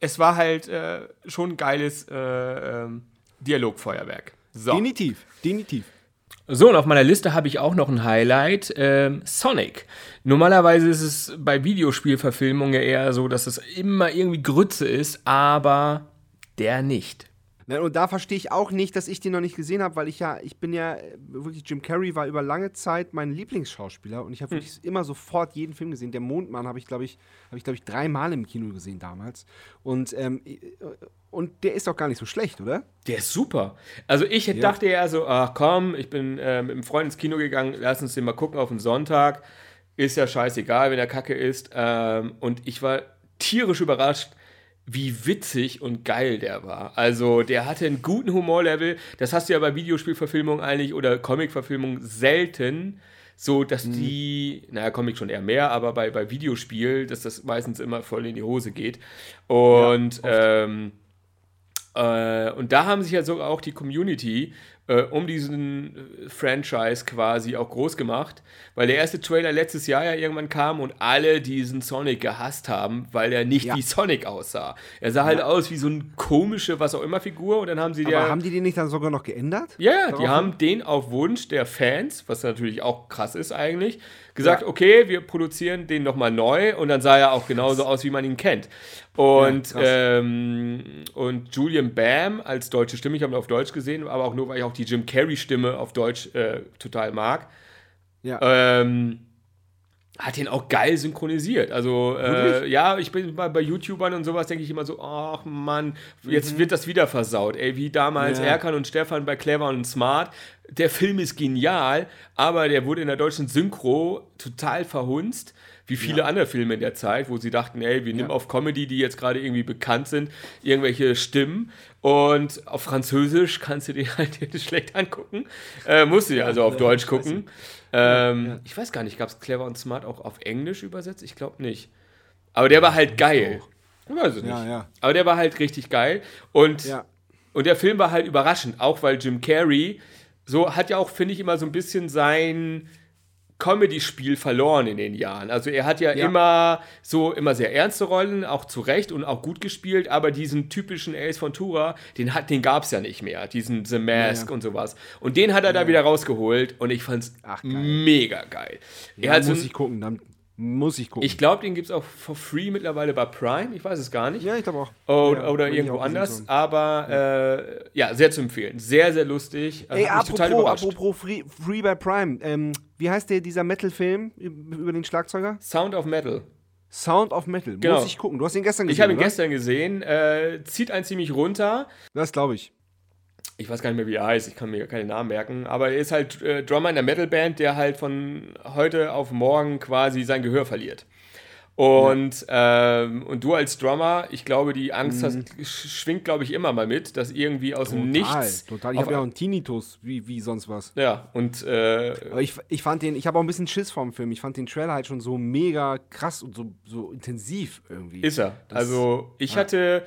es war halt äh, schon ein geiles äh, ähm, Dialogfeuerwerk. So. Definitiv, definitiv. So, und auf meiner Liste habe ich auch noch ein Highlight, ähm, Sonic. Normalerweise ist es bei Videospielverfilmungen ja eher so, dass es immer irgendwie Grütze ist, aber der nicht. Und da verstehe ich auch nicht, dass ich den noch nicht gesehen habe, weil ich ja, ich bin ja äh, wirklich, Jim Carrey war über lange Zeit mein Lieblingsschauspieler und ich habe wirklich immer sofort jeden Film gesehen. Der Mondmann habe ich, glaube ich, habe ich, glaube ich, dreimal im Kino gesehen damals. Und, ähm, äh, und der ist doch gar nicht so schlecht, oder? Der ist super. Also ich hätte- dachte ja so, ach komm, ich bin äh, mit einem Freund ins Kino gegangen, lass uns den mal gucken auf den Sonntag. Ist ja scheißegal, wenn der Kacke ist. Ähm, und ich war tierisch überrascht, wie witzig und geil der war. Also der hatte einen guten Humorlevel. Das hast du ja bei Videospielverfilmungen eigentlich oder Comicverfilmungen selten. So, dass die, naja, Comic schon eher mehr, aber bei, bei Videospiel, dass das meistens immer voll in die Hose geht. Und ähm, äh, und da haben sich ja sogar auch die Community äh, um diesen äh, Franchise quasi auch groß gemacht, weil der erste Trailer letztes Jahr ja irgendwann kam und alle diesen Sonic gehasst haben, weil er nicht Ja. wie Sonic aussah. Er sah halt aus wie so eine komische, was auch immer Figur und dann haben sie Aber ja haben die den nicht dann sogar noch geändert? ja, ja, die haben den auf Wunsch der Fans, was natürlich auch krass ist eigentlich, gesagt, Ja. okay, wir produzieren den nochmal neu und dann sah er auch genauso aus, wie man ihn kennt. Und, Ja, ähm, und Julian Bam als deutsche Stimme, ich habe ihn auf Deutsch gesehen, aber auch nur, weil ich auch die Jim Carrey-Stimme auf Deutsch äh, total mag, Ja. ähm, hat ihn auch geil synchronisiert. Also, äh, ja, ich bin bei, bei YouTubern und sowas, denke ich immer so, ach Mann, jetzt wird das wieder versaut. Ey, wie damals Ja. Erkan und Stefan bei Clever und Smart. Der Film ist genial, aber der wurde in der deutschen Synchro total verhunzt. Wie viele andere Filme in der Zeit, wo sie dachten, ey, wir nehmen auf Comedy, die jetzt gerade irgendwie bekannt sind, irgendwelche Stimmen. Und auf Französisch kannst du dir halt schlecht angucken. Äh, musst du ja also auf Deutsch gucken. Ähm, Ich weiß gar nicht, gab es Clever und Smart auch auf Englisch übersetzt? Ich glaube nicht. Aber der war halt geil. Ich weiß es nicht. Ja, ja. Aber der war halt richtig geil. Und, Ja. und der Film war halt überraschend, auch weil Jim Carrey so hat ja auch, finde ich, immer so ein bisschen sein Comedy-Spiel verloren in den Jahren. Also er hat ja, Ja. immer so immer sehr ernste Rollen, auch zu Recht und auch gut gespielt, aber diesen typischen Ace Ventura, den, hat- den gab es ja nicht mehr, diesen The Mask Ja, ja. und sowas. Und den hat er da wieder rausgeholt und ich fand's Ach, geil. mega geil. Er Ja, so muss ein- ich gucken, dann muss ich gucken. ich glaube, den gibt es auch for free mittlerweile bei Prime. Ich weiß es gar nicht. ja, ich glaube auch. Oder, Ja, oder irgendwo anders. Aber äh, ja, sehr zu empfehlen. Sehr, sehr lustig. Ey, Hat apropos, überrascht. apropos Free, Free by Prime. Ähm, wie heißt der, dieser Metal-Film über den Schlagzeuger? Sound of Metal. Sound of Metal. Genau. Muss ich gucken. Du hast ihn gestern gesehen. Ich habe ihn oder? gestern gesehen. Äh, zieht einen ziemlich runter. Das glaube ich. Ich weiß gar nicht mehr, wie er heißt. Ich kann mir keine Namen merken. Aber er ist halt äh, Drummer in der Metalband, der halt von heute auf morgen quasi sein Gehör verliert. Und, ähm, und du als Drummer, ich glaube, die Angst hast, sch- schwingt, glaube ich, immer mal mit, dass irgendwie aus dem Mhm. Nichts. total. Ich habe ja auch einen Tinnitus, wie, wie sonst was. ja, und äh, Aber ich, ich fand den, ich habe auch ein bisschen Schiss vorm Film. Ich fand den Trailer halt schon so mega krass und so, so intensiv irgendwie. Ist er. Das- also ich hatte,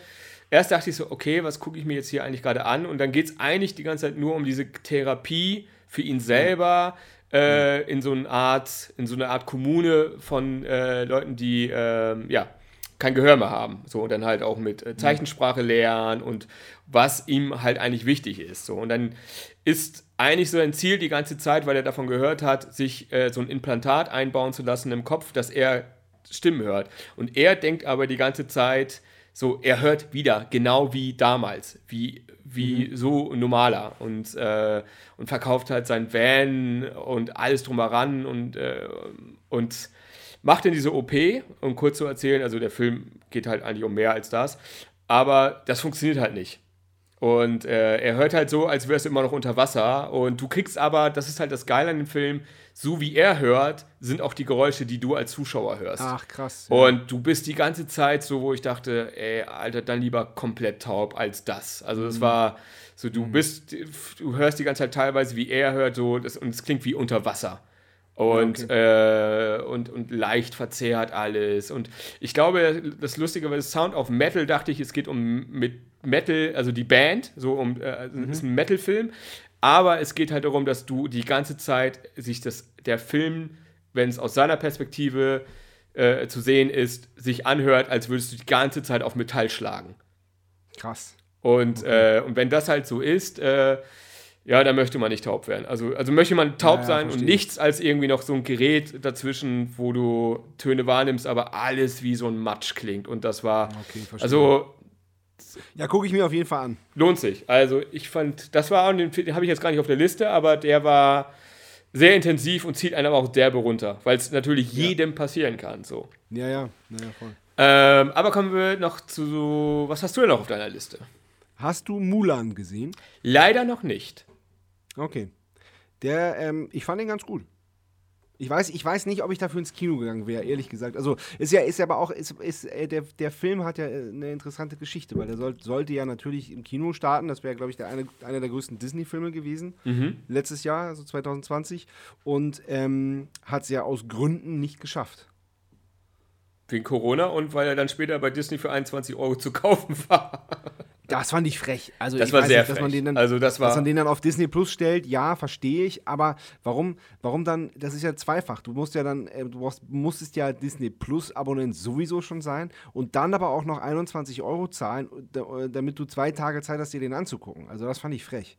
erst dachte ich so, okay, was gucke ich mir jetzt hier eigentlich gerade an? Und dann geht es eigentlich die ganze Zeit nur um diese Therapie für ihn selber äh, in so eine Art, in so eine Art Kommune von äh, Leuten, die ähm, ja kein Gehör mehr haben. So und dann halt auch mit äh, Zeichensprache lernen und was ihm halt eigentlich wichtig ist. So und dann ist eigentlich so ein Ziel die ganze Zeit, weil er davon gehört hat, sich äh, so ein Implantat einbauen zu lassen im Kopf, dass er Stimmen hört. Und er denkt aber die ganze Zeit, so, er hört wieder, genau wie damals, wie, wie so normaler und, äh, und verkauft halt sein Van und alles drumheran und, äh, und macht dann diese OP, um kurz zu erzählen, also der Film geht halt eigentlich um mehr als das, aber das funktioniert halt nicht. Und äh, er hört halt so, als wärst du immer noch unter Wasser. Und du kriegst aber, das ist halt das Geile an dem Film, so wie er hört, sind auch die Geräusche, die du als Zuschauer hörst. Ach, krass. Und du bist die ganze Zeit so, wo ich dachte, ey, Alter, dann lieber komplett taub als das. Also Mhm. das war so, du bist, du hörst die ganze Zeit teilweise, wie er hört, so, das, und es klingt wie unter Wasser. Und, äh, und, und leicht verzerrt alles. Und ich glaube, das Lustige war, das Sound of Metal, dachte ich, es geht um mit Metal, also die Band, so um, äh, also ist ein Metal-Film. Aber es geht halt darum, dass du die ganze Zeit sich das, der Film, wenn es aus seiner Perspektive äh, zu sehen ist, sich anhört, als würdest du die ganze Zeit auf Metall schlagen. Krass. Und, äh, und wenn das halt so ist, äh, ja, dann möchte man nicht taub werden. Also, also möchte man taub Ja, ja, sein und nichts als irgendwie noch so ein Gerät dazwischen, wo du Töne wahrnimmst, aber alles wie so ein Matsch klingt. Und das war, Okay, verstehe. also Ja, gucke ich mir auf jeden Fall an. lohnt sich. Also ich fand, das war, den, den habe ich jetzt gar nicht auf der Liste, aber der war sehr intensiv und zieht einen aber auch derbe runter, weil es natürlich jedem passieren kann. So. Ja, ja. Naja, voll. Ähm, aber kommen wir noch zu, was hast du denn noch auf deiner Liste? Hast du Mulan gesehen? Leider noch nicht. Okay. Der, ähm, ich fand den ganz gut. Ich weiß, ich weiß nicht, ob ich dafür ins Kino gegangen wäre, ehrlich gesagt. Also ist ja, ist ja aber auch, ist, ist, äh, der, der Film hat ja äh, eine interessante Geschichte, weil der soll, sollte ja natürlich im Kino starten. Das wäre, glaube ich, der eine, einer der größten Disney-Filme gewesen. Letztes Jahr, also 2020. Und ähm, hat es ja aus Gründen nicht geschafft. Wegen Corona und weil er dann später bei Disney für 21 Euro zu kaufen war. Das fand ich frech. Also Das ich war sehr nicht, dass man frech. den dann, Also das war- dass man den dann auf Disney Plus stellt, ja, verstehe ich. Aber warum, warum dann? Das ist ja zweifach. Du musst ja dann, äh, du brauchst, musstest ja Disney Plus Abonnent sowieso schon sein und dann aber auch noch 21 Euro zahlen, da- damit du zwei Tage Zeit hast, dir den anzugucken. Also das fand ich frech.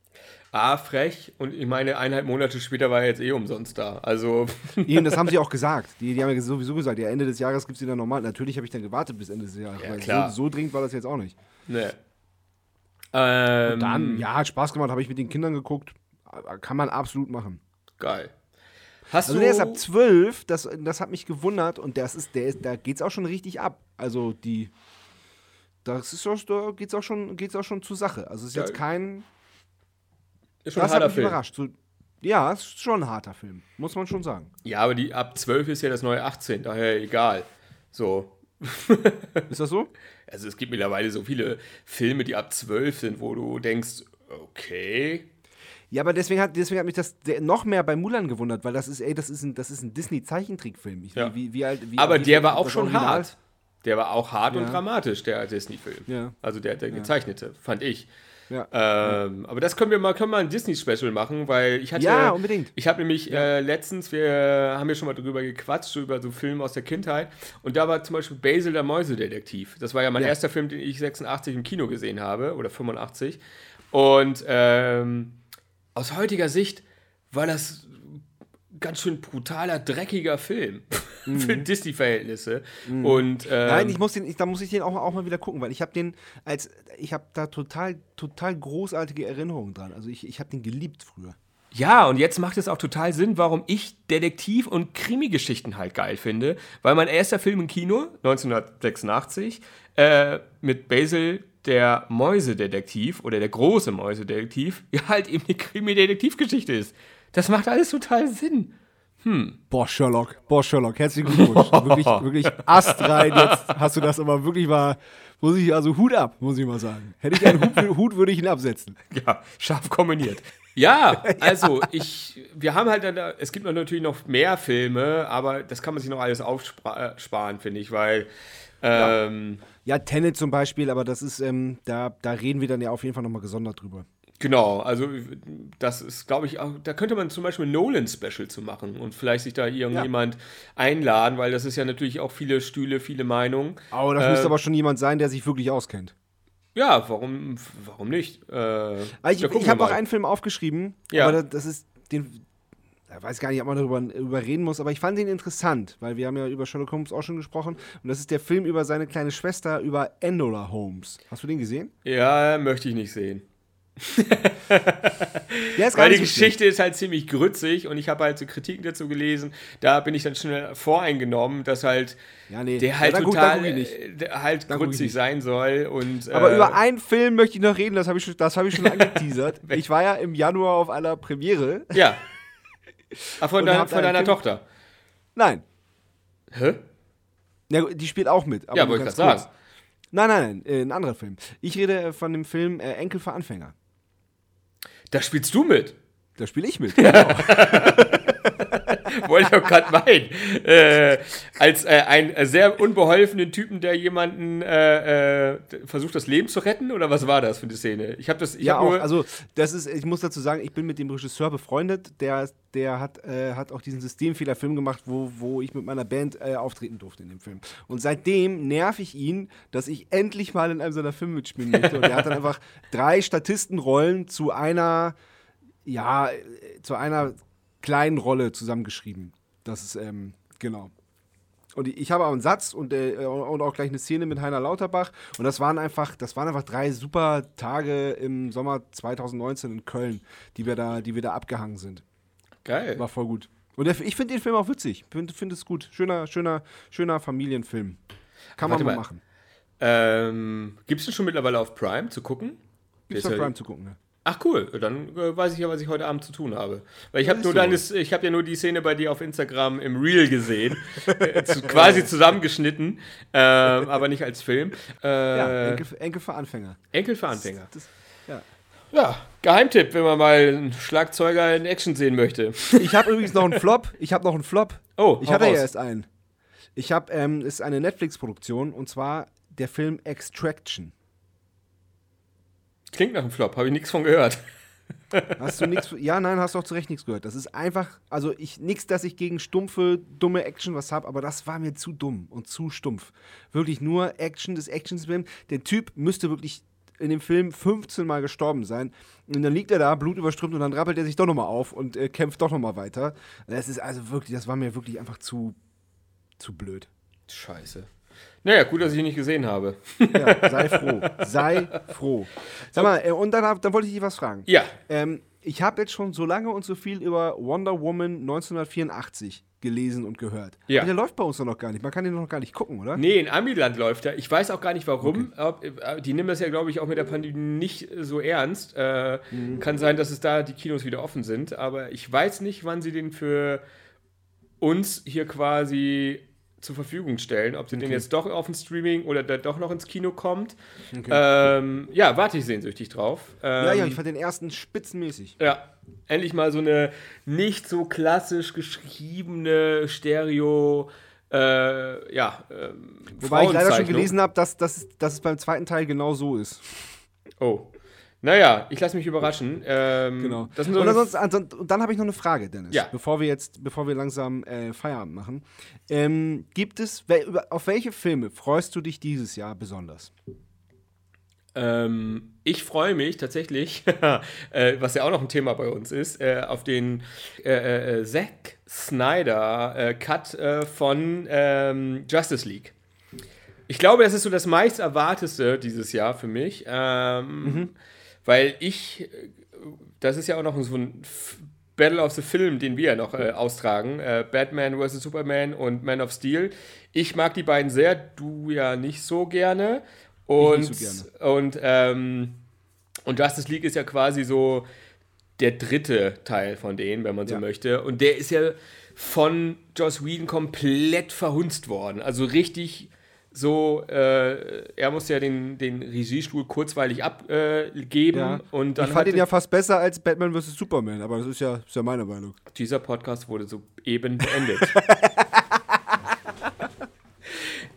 A, frech und ich meine, eineinhalb Monate später war er jetzt eh umsonst da. Also, Eben, das haben sie auch gesagt. Die, die haben ja sowieso gesagt, ja, Ende des Jahres gibt es wieder normal. Natürlich habe ich dann gewartet bis Ende des Jahres. Ja, klar. So, so dringend war das jetzt auch nicht. ne. Ähm, Dann, ja, hat Spaß gemacht, habe ich mit den Kindern geguckt. Kann man absolut machen. Geil. Hast Also du. der ist ab 12, das, das hat mich gewundert und das ist, der ist, da geht's auch schon richtig ab. Also die, das ist auch, da geht's auch schon, geht's auch schon zur Sache. Also es ist Ja, jetzt kein, ist schon das hat harter mich Film. überrascht. So, ja, es ist schon ein harter Film, muss man schon sagen. Ja, aber die ab 12 ist ja das neue 18, daher egal. So. Ist das so? Also es gibt mittlerweile so viele Filme, die ab 12 sind, wo du denkst, okay. Ja, aber deswegen hat, deswegen hat mich das noch mehr bei Mulan gewundert, weil das ist, ey, das ist ein, das ist ein Disney-Zeichentrickfilm. Ich- Ja. Wie, wie wie, Aber der war auch schon Original- hart. Der war auch hart und Ja. dramatisch, der Disney-Film. Ja. Also der, der gezeichnete, fand ich. Ja. Ähm, aber das können wir mal, können wir ein Disney-Special machen, weil ich hatte. Ja, unbedingt. Ich habe nämlich äh, letztens, wir haben ja schon mal drüber gequatscht, über so Filme aus der Kindheit. Und da war zum Beispiel Basil der Mäusedetektiv. Das war ja mein Ja. erster Film, den ich 86 im Kino gesehen habe, oder 85. Und ähm, aus heutiger Sicht war das ganz schön brutaler, dreckiger Film für Disney-Verhältnisse. Und ähm, Mhm. Nein, ich muss den, ich, da muss ich den auch, auch mal wieder gucken, weil ich habe den als, ich habe da total, total großartige Erinnerungen dran. Also ich, ich habe den geliebt früher. Ja, und jetzt macht es auch total Sinn, warum ich Detektiv- und Krimi-Geschichten halt geil finde. Weil mein erster Film im Kino, 1986, äh, mit Basil der Mäusedetektiv oder der große Mäusedetektiv, ja halt eben eine Krimi-Detektivgeschichte ist. Das macht alles total Sinn. Boah, Sherlock. Boah, Sherlock. Herzlichen Glückwunsch. wirklich, wirklich astrein. Jetzt hast du das aber wirklich mal, muss ich, also Hut ab, muss ich mal sagen. Hätte ich einen Hut, Hut würde ich ihn absetzen. Ja, scharf kombiniert. Ja, also ich, wir haben halt, dann, da- es gibt natürlich noch mehr Filme, aber das kann man sich noch alles aufsparen, finde ich, weil ähm, Ja, Tenet zum Beispiel, aber das ist, ähm, da, da reden wir dann ja auf jeden Fall nochmal gesondert drüber. Genau, also das ist, glaube ich, auch, da könnte man zum Beispiel ein Nolan-Special zu machen und vielleicht sich da irgendjemand einladen, weil das ist ja natürlich auch viele Stühle, viele Meinungen. Aber das Äh, müsste aber schon jemand sein, der sich wirklich auskennt. Ja, warum, warum nicht? Äh, Also ich ich habe mal. einen Film aufgeschrieben, Ja. aber das, ist den. Ich weiß gar nicht, ob man darüber, darüber reden muss, aber ich fand den interessant, weil wir haben ja über Sherlock Holmes auch schon gesprochen. Und das ist der Film über seine kleine Schwester, über Enola Holmes. Hast du den gesehen? Ja, möchte ich nicht sehen. Ist Weil die. Geschichte ist halt ziemlich grützig und ich habe halt so Kritiken dazu gelesen. Da bin ich dann schnell voreingenommen, dass halt Ja, nee. der halt Ja, gut, total nicht. äh, halt grützig sein soll. Und, Aber äh, über einen Film möchte ich noch reden, das habe ich, schon- das hab ich schon angeteasert. ich war ja im Januar auf einer Premiere. Ja. Ah, von, Und dein, habt von deiner Film- Tochter. Nein. Hä? Ja, gut, die spielt auch mit. Ja, wollte ich gerade sagen. Nein, nein, nein, äh, ein anderer Film. Ich rede von dem Film äh, Enkel für Anfänger. Da spielst du mit. Da spiele ich mit. Wollte ich auch gerade meinen. Äh, als äh, einen äh, sehr unbeholfenen Typen, der jemanden äh, äh, versucht, das Leben zu retten? Oder was war das für eine Szene? Ich habe das. Ich ja, hab auch. Also, das ist, ich muss dazu sagen, ich bin mit dem Regisseur befreundet. Der, der hat, äh, hat auch diesen Systemfehler-Film gemacht, wo, wo ich mit meiner Band auftreten durfte in dem Film. Und seitdem nerv ich ihn, dass ich endlich mal in einem seiner Filme mitspielen möchte. Und er hat dann einfach drei Statistenrollen zu einer, ja, zu einer kleinen Rolle zusammengeschrieben. Das ist, ähm, genau. Und ich- habe auch einen Satz und, äh, und auch gleich eine Szene mit Heiner Lauterbach. Und das waren einfach, das waren einfach drei super Tage im Sommer 2019 in Köln, die wir da, die wir da abgehangen sind. geil. War voll gut. Und der, ich finde den Film auch witzig. Ich finde find es gut. Schöner, schöner, schöner Familienfilm. Kann Warte man mal mal. machen. Ähm, Gibt es den schon mittlerweile auf Prime zu gucken? Ist Ist auf Prime zu gucken. Ne? Ach cool, dann äh, weiß ich ja, was ich heute Abend zu tun habe. Weil ich Ja, habe nur deines, ich habe ja nur die Szene bei dir auf Instagram im Reel gesehen, äh, zu, quasi zusammengeschnitten, ähm, aber nicht als Film. Äh, Ja, Enkel, Enkel für Anfänger. Enkel für Anfänger. Das, ja. Ja, Geheimtipp, wenn man mal einen Schlagzeuger in Action sehen möchte. Ich habe übrigens noch einen Flop. Ich habe noch einen Flop. Oh, Ich hatte ja raus. erst einen. Ich habe, ähm, ist eine Netflix-Produktion und zwar der Film Extraction. Klingt nach einem Flop, habe ich nichts von gehört. Hast du nichts? Ja, nein, hast du auch zu Recht nichts gehört. Das ist einfach, also ich nichts, dass ich gegen stumpfe, dumme Action was habe, aber das war mir zu dumm und zu stumpf. Wirklich nur Action des Actions willen. Der Typ müsste wirklich in dem Film 15 Mal gestorben sein. Und dann liegt er da, blutüberströmt, und dann rappelt er sich doch nochmal auf und äh, kämpft doch nochmal weiter. Das ist also wirklich, das war mir wirklich einfach zu, zu blöd. Scheiße. Naja, gut, dass ich ihn nicht gesehen habe. Ja, sei froh. sei froh. Sag mal, äh, und dann, dann wollte ich dich was fragen. Ja, Ähm, ich habe jetzt schon so lange und so viel über Wonder Woman 1984 gelesen und gehört. Ja. Aber der läuft bei uns doch noch gar nicht. Man kann den noch gar nicht gucken, oder? Nee, in Amiland läuft er. Ich weiß auch gar nicht warum. Ob, äh, die nehmen das ja, glaube ich, auch mit der Pandemie nicht so ernst. Äh, Kann sein, dass es da die Kinos wieder offen sind. Aber ich weiß nicht, wann sie den für uns hier quasi zur Verfügung stellen. Ob sie den jetzt doch auf dem Streaming oder der doch noch ins Kino kommt. Ähm, ja, warte ich sehnsüchtig drauf. Ähm, Ja, ja, ich fand den ersten spitzenmäßig. ja, endlich mal so eine nicht so klassisch geschriebene Stereo, äh, ja, ähm, Wobei ich leider schon gelesen habe, dass, dass, dass es beim zweiten Teil genau so ist. Oh. Naja, ich lasse mich überraschen. Ähm, Genau. Und, und dann habe ich noch eine Frage, Dennis. Ja. Bevor wir jetzt, bevor wir langsam äh, Feierabend machen. Ähm, gibt es, auf welche Filme freust du dich dieses Jahr besonders? Ähm, ich freue mich tatsächlich, äh, was ja auch noch ein Thema bei uns ist, äh, auf den äh, äh, Zack Snyder äh, Cut äh, von ähm, Justice League. Ich glaube, das ist so das meist erwarteste dieses Jahr für mich, ähm, weil ich, äh, das ist ja auch noch so ein Battle of the Film, den wir ja noch äh, austragen. Äh, Batman vs. Superman und Man of Steel. Ich mag die beiden sehr, du ja nicht so gerne. Und, so gerne. und, ähm, und Justice League ist ja quasi so der dritte Teil von denen, wenn man so Ja. möchte. Und der ist ja von Joss Whedon komplett verhunzt worden. Also richtig so, äh, er musste ja den, den Regiestuhl kurzweilig abgeben. Äh, Ja. und dann ich fand ihn ja fast besser als Batman vs. Superman, aber das ist ja, ist ja meine Meinung. Dieser Podcast wurde soeben beendet.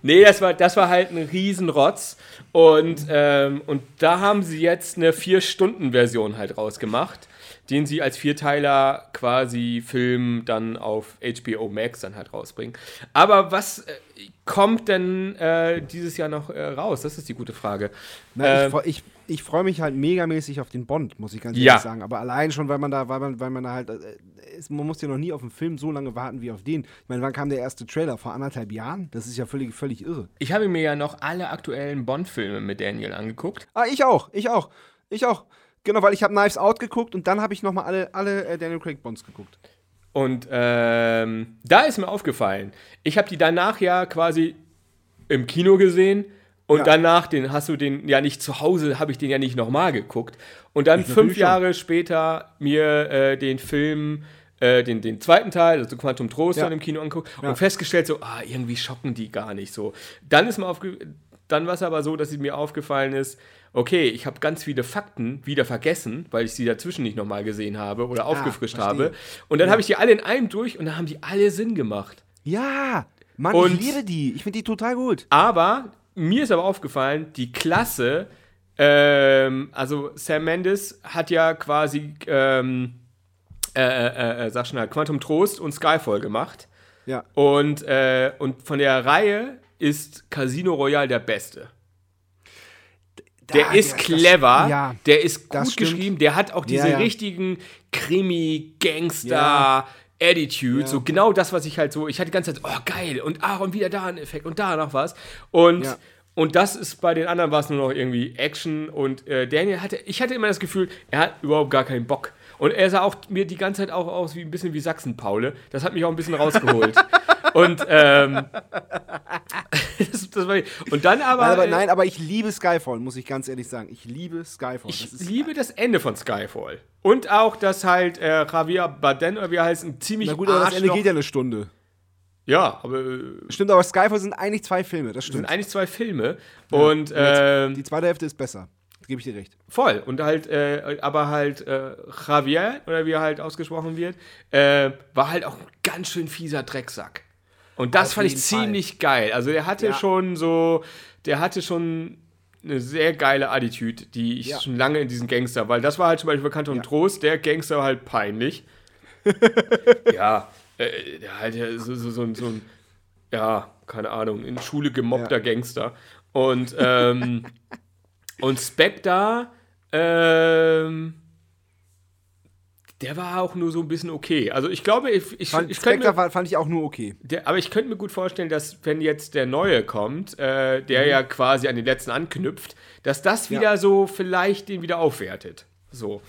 nee, das war, das war halt ein Riesenrotz. Und, ähm, und da haben sie jetzt eine Vier-Stunden-Version halt rausgemacht, den sie als Vierteiler quasi Film dann auf HBO Max dann halt rausbringen. Aber was äh, kommt denn äh, dieses Jahr noch äh, raus? Das ist die gute Frage. Na, Ähm, ich freu- ich ich freue mich halt megamäßig auf den Bond, muss ich ganz Ja. ehrlich sagen. Aber allein schon, weil man da, weil man, weil man da halt, äh, ist, man muss ja noch nie auf einen Film so lange warten wie auf den. Ich meine, wann kam der erste Trailer? Vor anderthalb Jahren? Das ist ja völlig, völlig irre. ich habe mir ja noch alle aktuellen Bond-Filme mit Daniel angeguckt. Ah, ich auch, ich auch, ich auch. Genau, weil ich habe Knives Out geguckt und dann habe ich nochmal alle, alle äh, Daniel Craig Bonds geguckt. Und ähm, da ist mir aufgefallen, ich habe die danach ja quasi im Kino gesehen und Ja. danach den hast du den ja nicht zu Hause, habe ich den ja nicht nochmal geguckt. Und dann Ich fünf natürlich schon. Jahre später mir äh, den Film, äh, den, den zweiten Teil, also Quantum Trost, Ja. dann im Kino angeguckt Ja. und festgestellt, so, ah, irgendwie schocken die gar nicht so. Dann ist mir aufge dann war es aber so, dass es mir aufgefallen ist, okay, ich habe ganz viele Fakten wieder vergessen, weil ich sie dazwischen nicht nochmal gesehen habe oder aufgefrischt Ah, verstehe. habe. Und dann habe ich die alle in einem durch und dann haben die alle Sinn gemacht. Ja, Mann, Und- ich liebe die. Ich finde die total gut. Aber mir ist aber aufgefallen, die Klasse, ähm, also Sam Mendes hat ja quasi, ähm, äh, äh, äh, sag schnell, Quantum Trost und Skyfall gemacht. Ja. Und, äh, und von der Reihe ist Casino Royale der beste. Der Da- ist das- clever, ja, der ist das gut geschrieben, der hat auch diese Ja, ja. richtigen Krimi, Gangster, Ja. Attitude, so genau das, was ich halt so, ich hatte die ganze Zeit, oh geil, und ah, und wieder da ein Effekt und da noch was. Und, und das ist bei den anderen war es nur noch irgendwie Action und äh, Daniel hatte, ich hatte immer das Gefühl, er hat überhaupt gar keinen Bock. Und er sah auch mir die ganze Zeit auch aus wie ein bisschen wie Sachsen-Paule. Das hat mich auch ein bisschen rausgeholt. und ähm, das, das war, und dann aber, Nein aber, äh, nein, aber ich liebe Skyfall, muss ich ganz ehrlich sagen. Ich liebe Skyfall. Ich Das liebe das Ende von Skyfall. Und auch, dass halt äh, Javier Bardem, oder wie er heißt, ein ziemlich Na gut, aber das Ende geht ja eine Stunde. Ja, aber äh, Stimmt, aber Skyfall sind eigentlich zwei Filme, das es sind stimmt. eigentlich zwei Filme. und jetzt- ähm, Die zweite Hälfte ist besser. Gebe ich dir recht. voll. Und halt, äh, aber halt äh, Javier, oder wie er halt ausgesprochen wird, äh, war halt auch ein ganz schön fieser Drecksack. Und das Auf fand ich Fall. ziemlich geil. Also der hatte Ja. schon so, der hatte schon eine sehr geile Attitüde, die ich Ja. schon lange in diesen Gangster, weil das war halt zum Beispiel bekannt und Ja. Trost, der Gangster war halt peinlich. ja, äh, der halt ja so, so, so, ein- so ein, ja, keine Ahnung, in Schule gemobbter Gangster. Und, ähm, und Spectre, ähm, der war auch nur so ein bisschen okay. Also ich glaube, ich, ich, Fand, ich könnte Spectre mir, fand ich auch nur okay. der, aber ich könnte mir gut vorstellen, dass wenn jetzt der neue kommt, äh, der ja quasi an den letzten anknüpft, dass das Mhm. Ja. wieder so vielleicht den wieder aufwertet. So.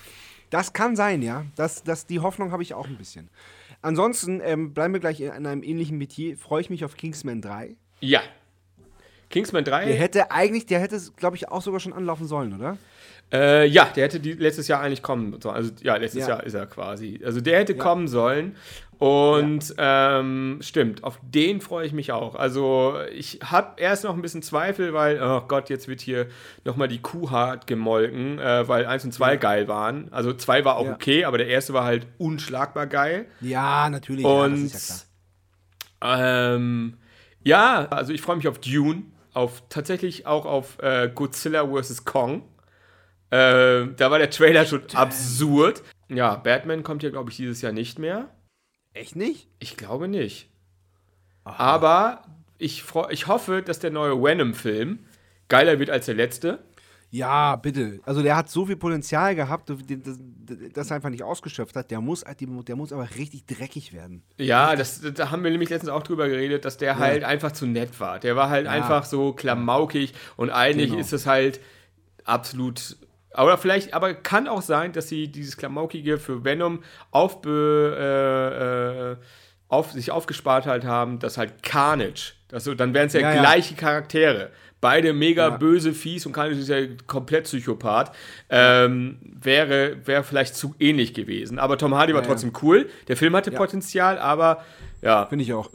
Das kann sein, ja. Das, das, die Hoffnung habe ich auch ein bisschen. Ansonsten ähm, bleiben wir gleich in einem ähnlichen Metier. Freue ich mich auf Kingsman 3. Ja. Kingsman 3. Der hätte eigentlich, der hätte, glaube ich, auch sogar schon anlaufen sollen, oder? Äh, ja, der hätte die, letztes Jahr eigentlich kommen sollen. Also, ja, letztes Ja. Jahr ist er quasi. Also, der hätte kommen sollen. Und ähm, stimmt, auf den freue ich mich auch. Also, ich habe erst noch ein bisschen Zweifel, weil, oh Gott, jetzt wird hier nochmal die Kuh hart gemolken, äh, weil 1 und 2 geil waren. Also, 2 war auch Ja. okay, aber der erste war halt unschlagbar geil. Ja, natürlich. ja, das Und ja ähm, ja, also ich freue mich auf Dune, auf tatsächlich auch auf äh, Godzilla vs. Kong. Ähm, da war der Trailer schon absurd. Ja, Batman kommt ja, glaube ich, dieses Jahr nicht mehr. Echt nicht? Ich glaube nicht. Aber ich, ich hoffe, dass der neue Venom-Film geiler wird als der letzte. Ja, bitte. Also der hat so viel Potenzial gehabt, das, das, er einfach nicht ausgeschöpft hat. Der muss, der muss aber richtig dreckig werden. Ja, das, da haben wir nämlich letztens auch drüber geredet, dass der halt einfach zu nett war. Der war halt Ja. einfach so klamaukig und eigentlich Genau. ist es halt absolut Aber vielleicht, aber kann auch sein, dass sie dieses Klamaukige für Venom aufbe, äh, äh, auf, sich aufgespart halt haben, dass halt Carnage, das so, dann wären es ja, Ja, ja. gleiche Charaktere. Beide mega Ja. böse, fies und Carnage ist ja komplett Psychopath. Ähm, wäre, wäre vielleicht zu ähnlich gewesen. Aber Tom Hardy war Ja, ja. trotzdem cool. Der Film hatte. Potenzial, aber ja, Finde ich auch.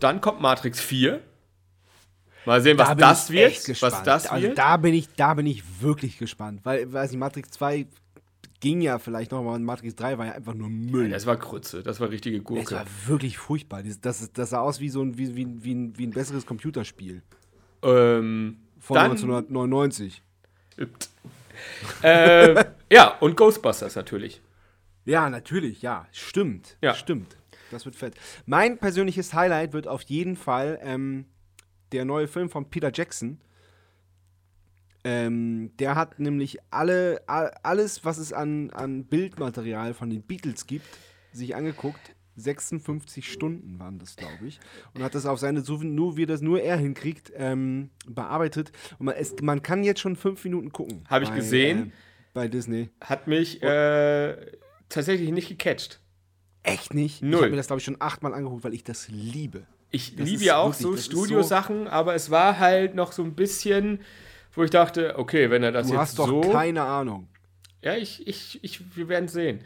dann kommt Matrix 4. Mal sehen, was bin das ich wird. Was das also wird. da bin ich, da bin ich wirklich gespannt, weil, weiß nicht, Matrix 2 ging ja vielleicht noch, aber Matrix 3 war ja einfach nur Müll. das war Grütze, das war richtige Gurke. war wirklich furchtbar. Das, das, das sah aus wie so ein, wie, wie, wie, ein, wie ein besseres Computerspiel Ähm, von Dann- 1999. äh, ja, und Ghostbusters natürlich. Ja, natürlich, ja, stimmt. Ja. Stimmt. Das wird fett. Mein persönliches Highlight wird auf jeden Fall ähm, der neue Film von Peter Jackson. Ähm, der hat nämlich alle, all, alles, was es an, an Bildmaterial von den Beatles gibt, sich angeguckt. 56 Stunden waren das, glaube ich. Und hat das auf seine, so nur wie das nur er hinkriegt, ähm, bearbeitet. Und man, es, man kann jetzt schon fünf Minuten gucken. Hab ich bei, gesehen. Äh, bei Disney. Hat mich äh, tatsächlich nicht gecatcht. Echt nicht. Ich Null. habe mir das, glaube ich, schon achtmal angeguckt, weil ich das liebe. Ich Das liebe ja auch wirklich- so Studiosachen, aber es war halt noch so ein bisschen, wo ich dachte, okay, wenn er das Du jetzt hast doch so. keine Ahnung. Ja, ich, ich, ich, wir werden sehen.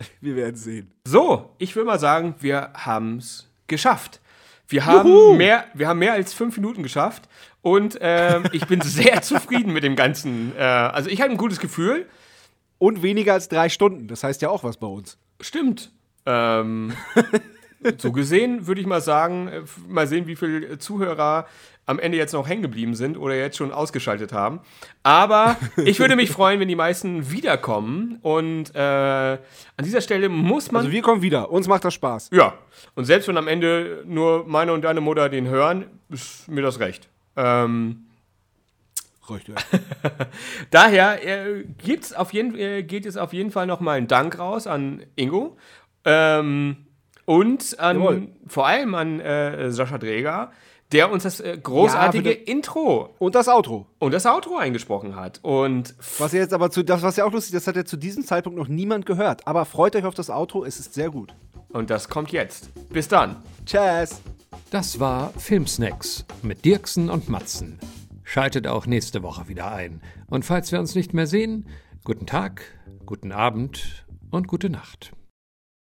Wir werden sehen. So, ich will mal sagen, wir haben es geschafft. Wir haben, mehr, wir haben mehr als fünf Minuten geschafft und ähm, ich bin sehr zufrieden mit dem Ganzen. Äh, also ich habe ein gutes Gefühl. Und weniger als drei Stunden. Das heißt ja auch was bei uns. Stimmt. Ähm, so gesehen würde ich mal sagen, äh, mal sehen, wie viele Zuhörer am Ende jetzt noch hängen geblieben sind oder jetzt schon ausgeschaltet haben. Aber ich würde mich freuen, wenn die meisten wiederkommen. Und äh, an dieser Stelle muss man. Also wir kommen wieder. Uns macht das Spaß. ja, und selbst wenn am Ende nur meine und deine Mutter den hören, ist mir das recht. Ähm. Daher äh, gibt's auf jeden, äh, geht es auf jeden Fall nochmal einen Dank raus an Ingo ähm, und an, Jawohl. vor allem an äh, Sascha Dreger, der uns das äh, großartige Ja. Intro Und das Outro. und das Outro eingesprochen hat. Und Was ja jetzt aber zu, das, was ja auch lustig ist, das hat ja zu diesem Zeitpunkt noch niemand gehört. Aber freut euch auf das Outro, es ist sehr gut. und das kommt jetzt. Bis dann. Tschüss. Das war Filmsnacks mit Dirksen und Matzen. Schaltet auch nächste Woche wieder ein. Und falls wir uns nicht mehr sehen, guten Tag, guten Abend und gute Nacht.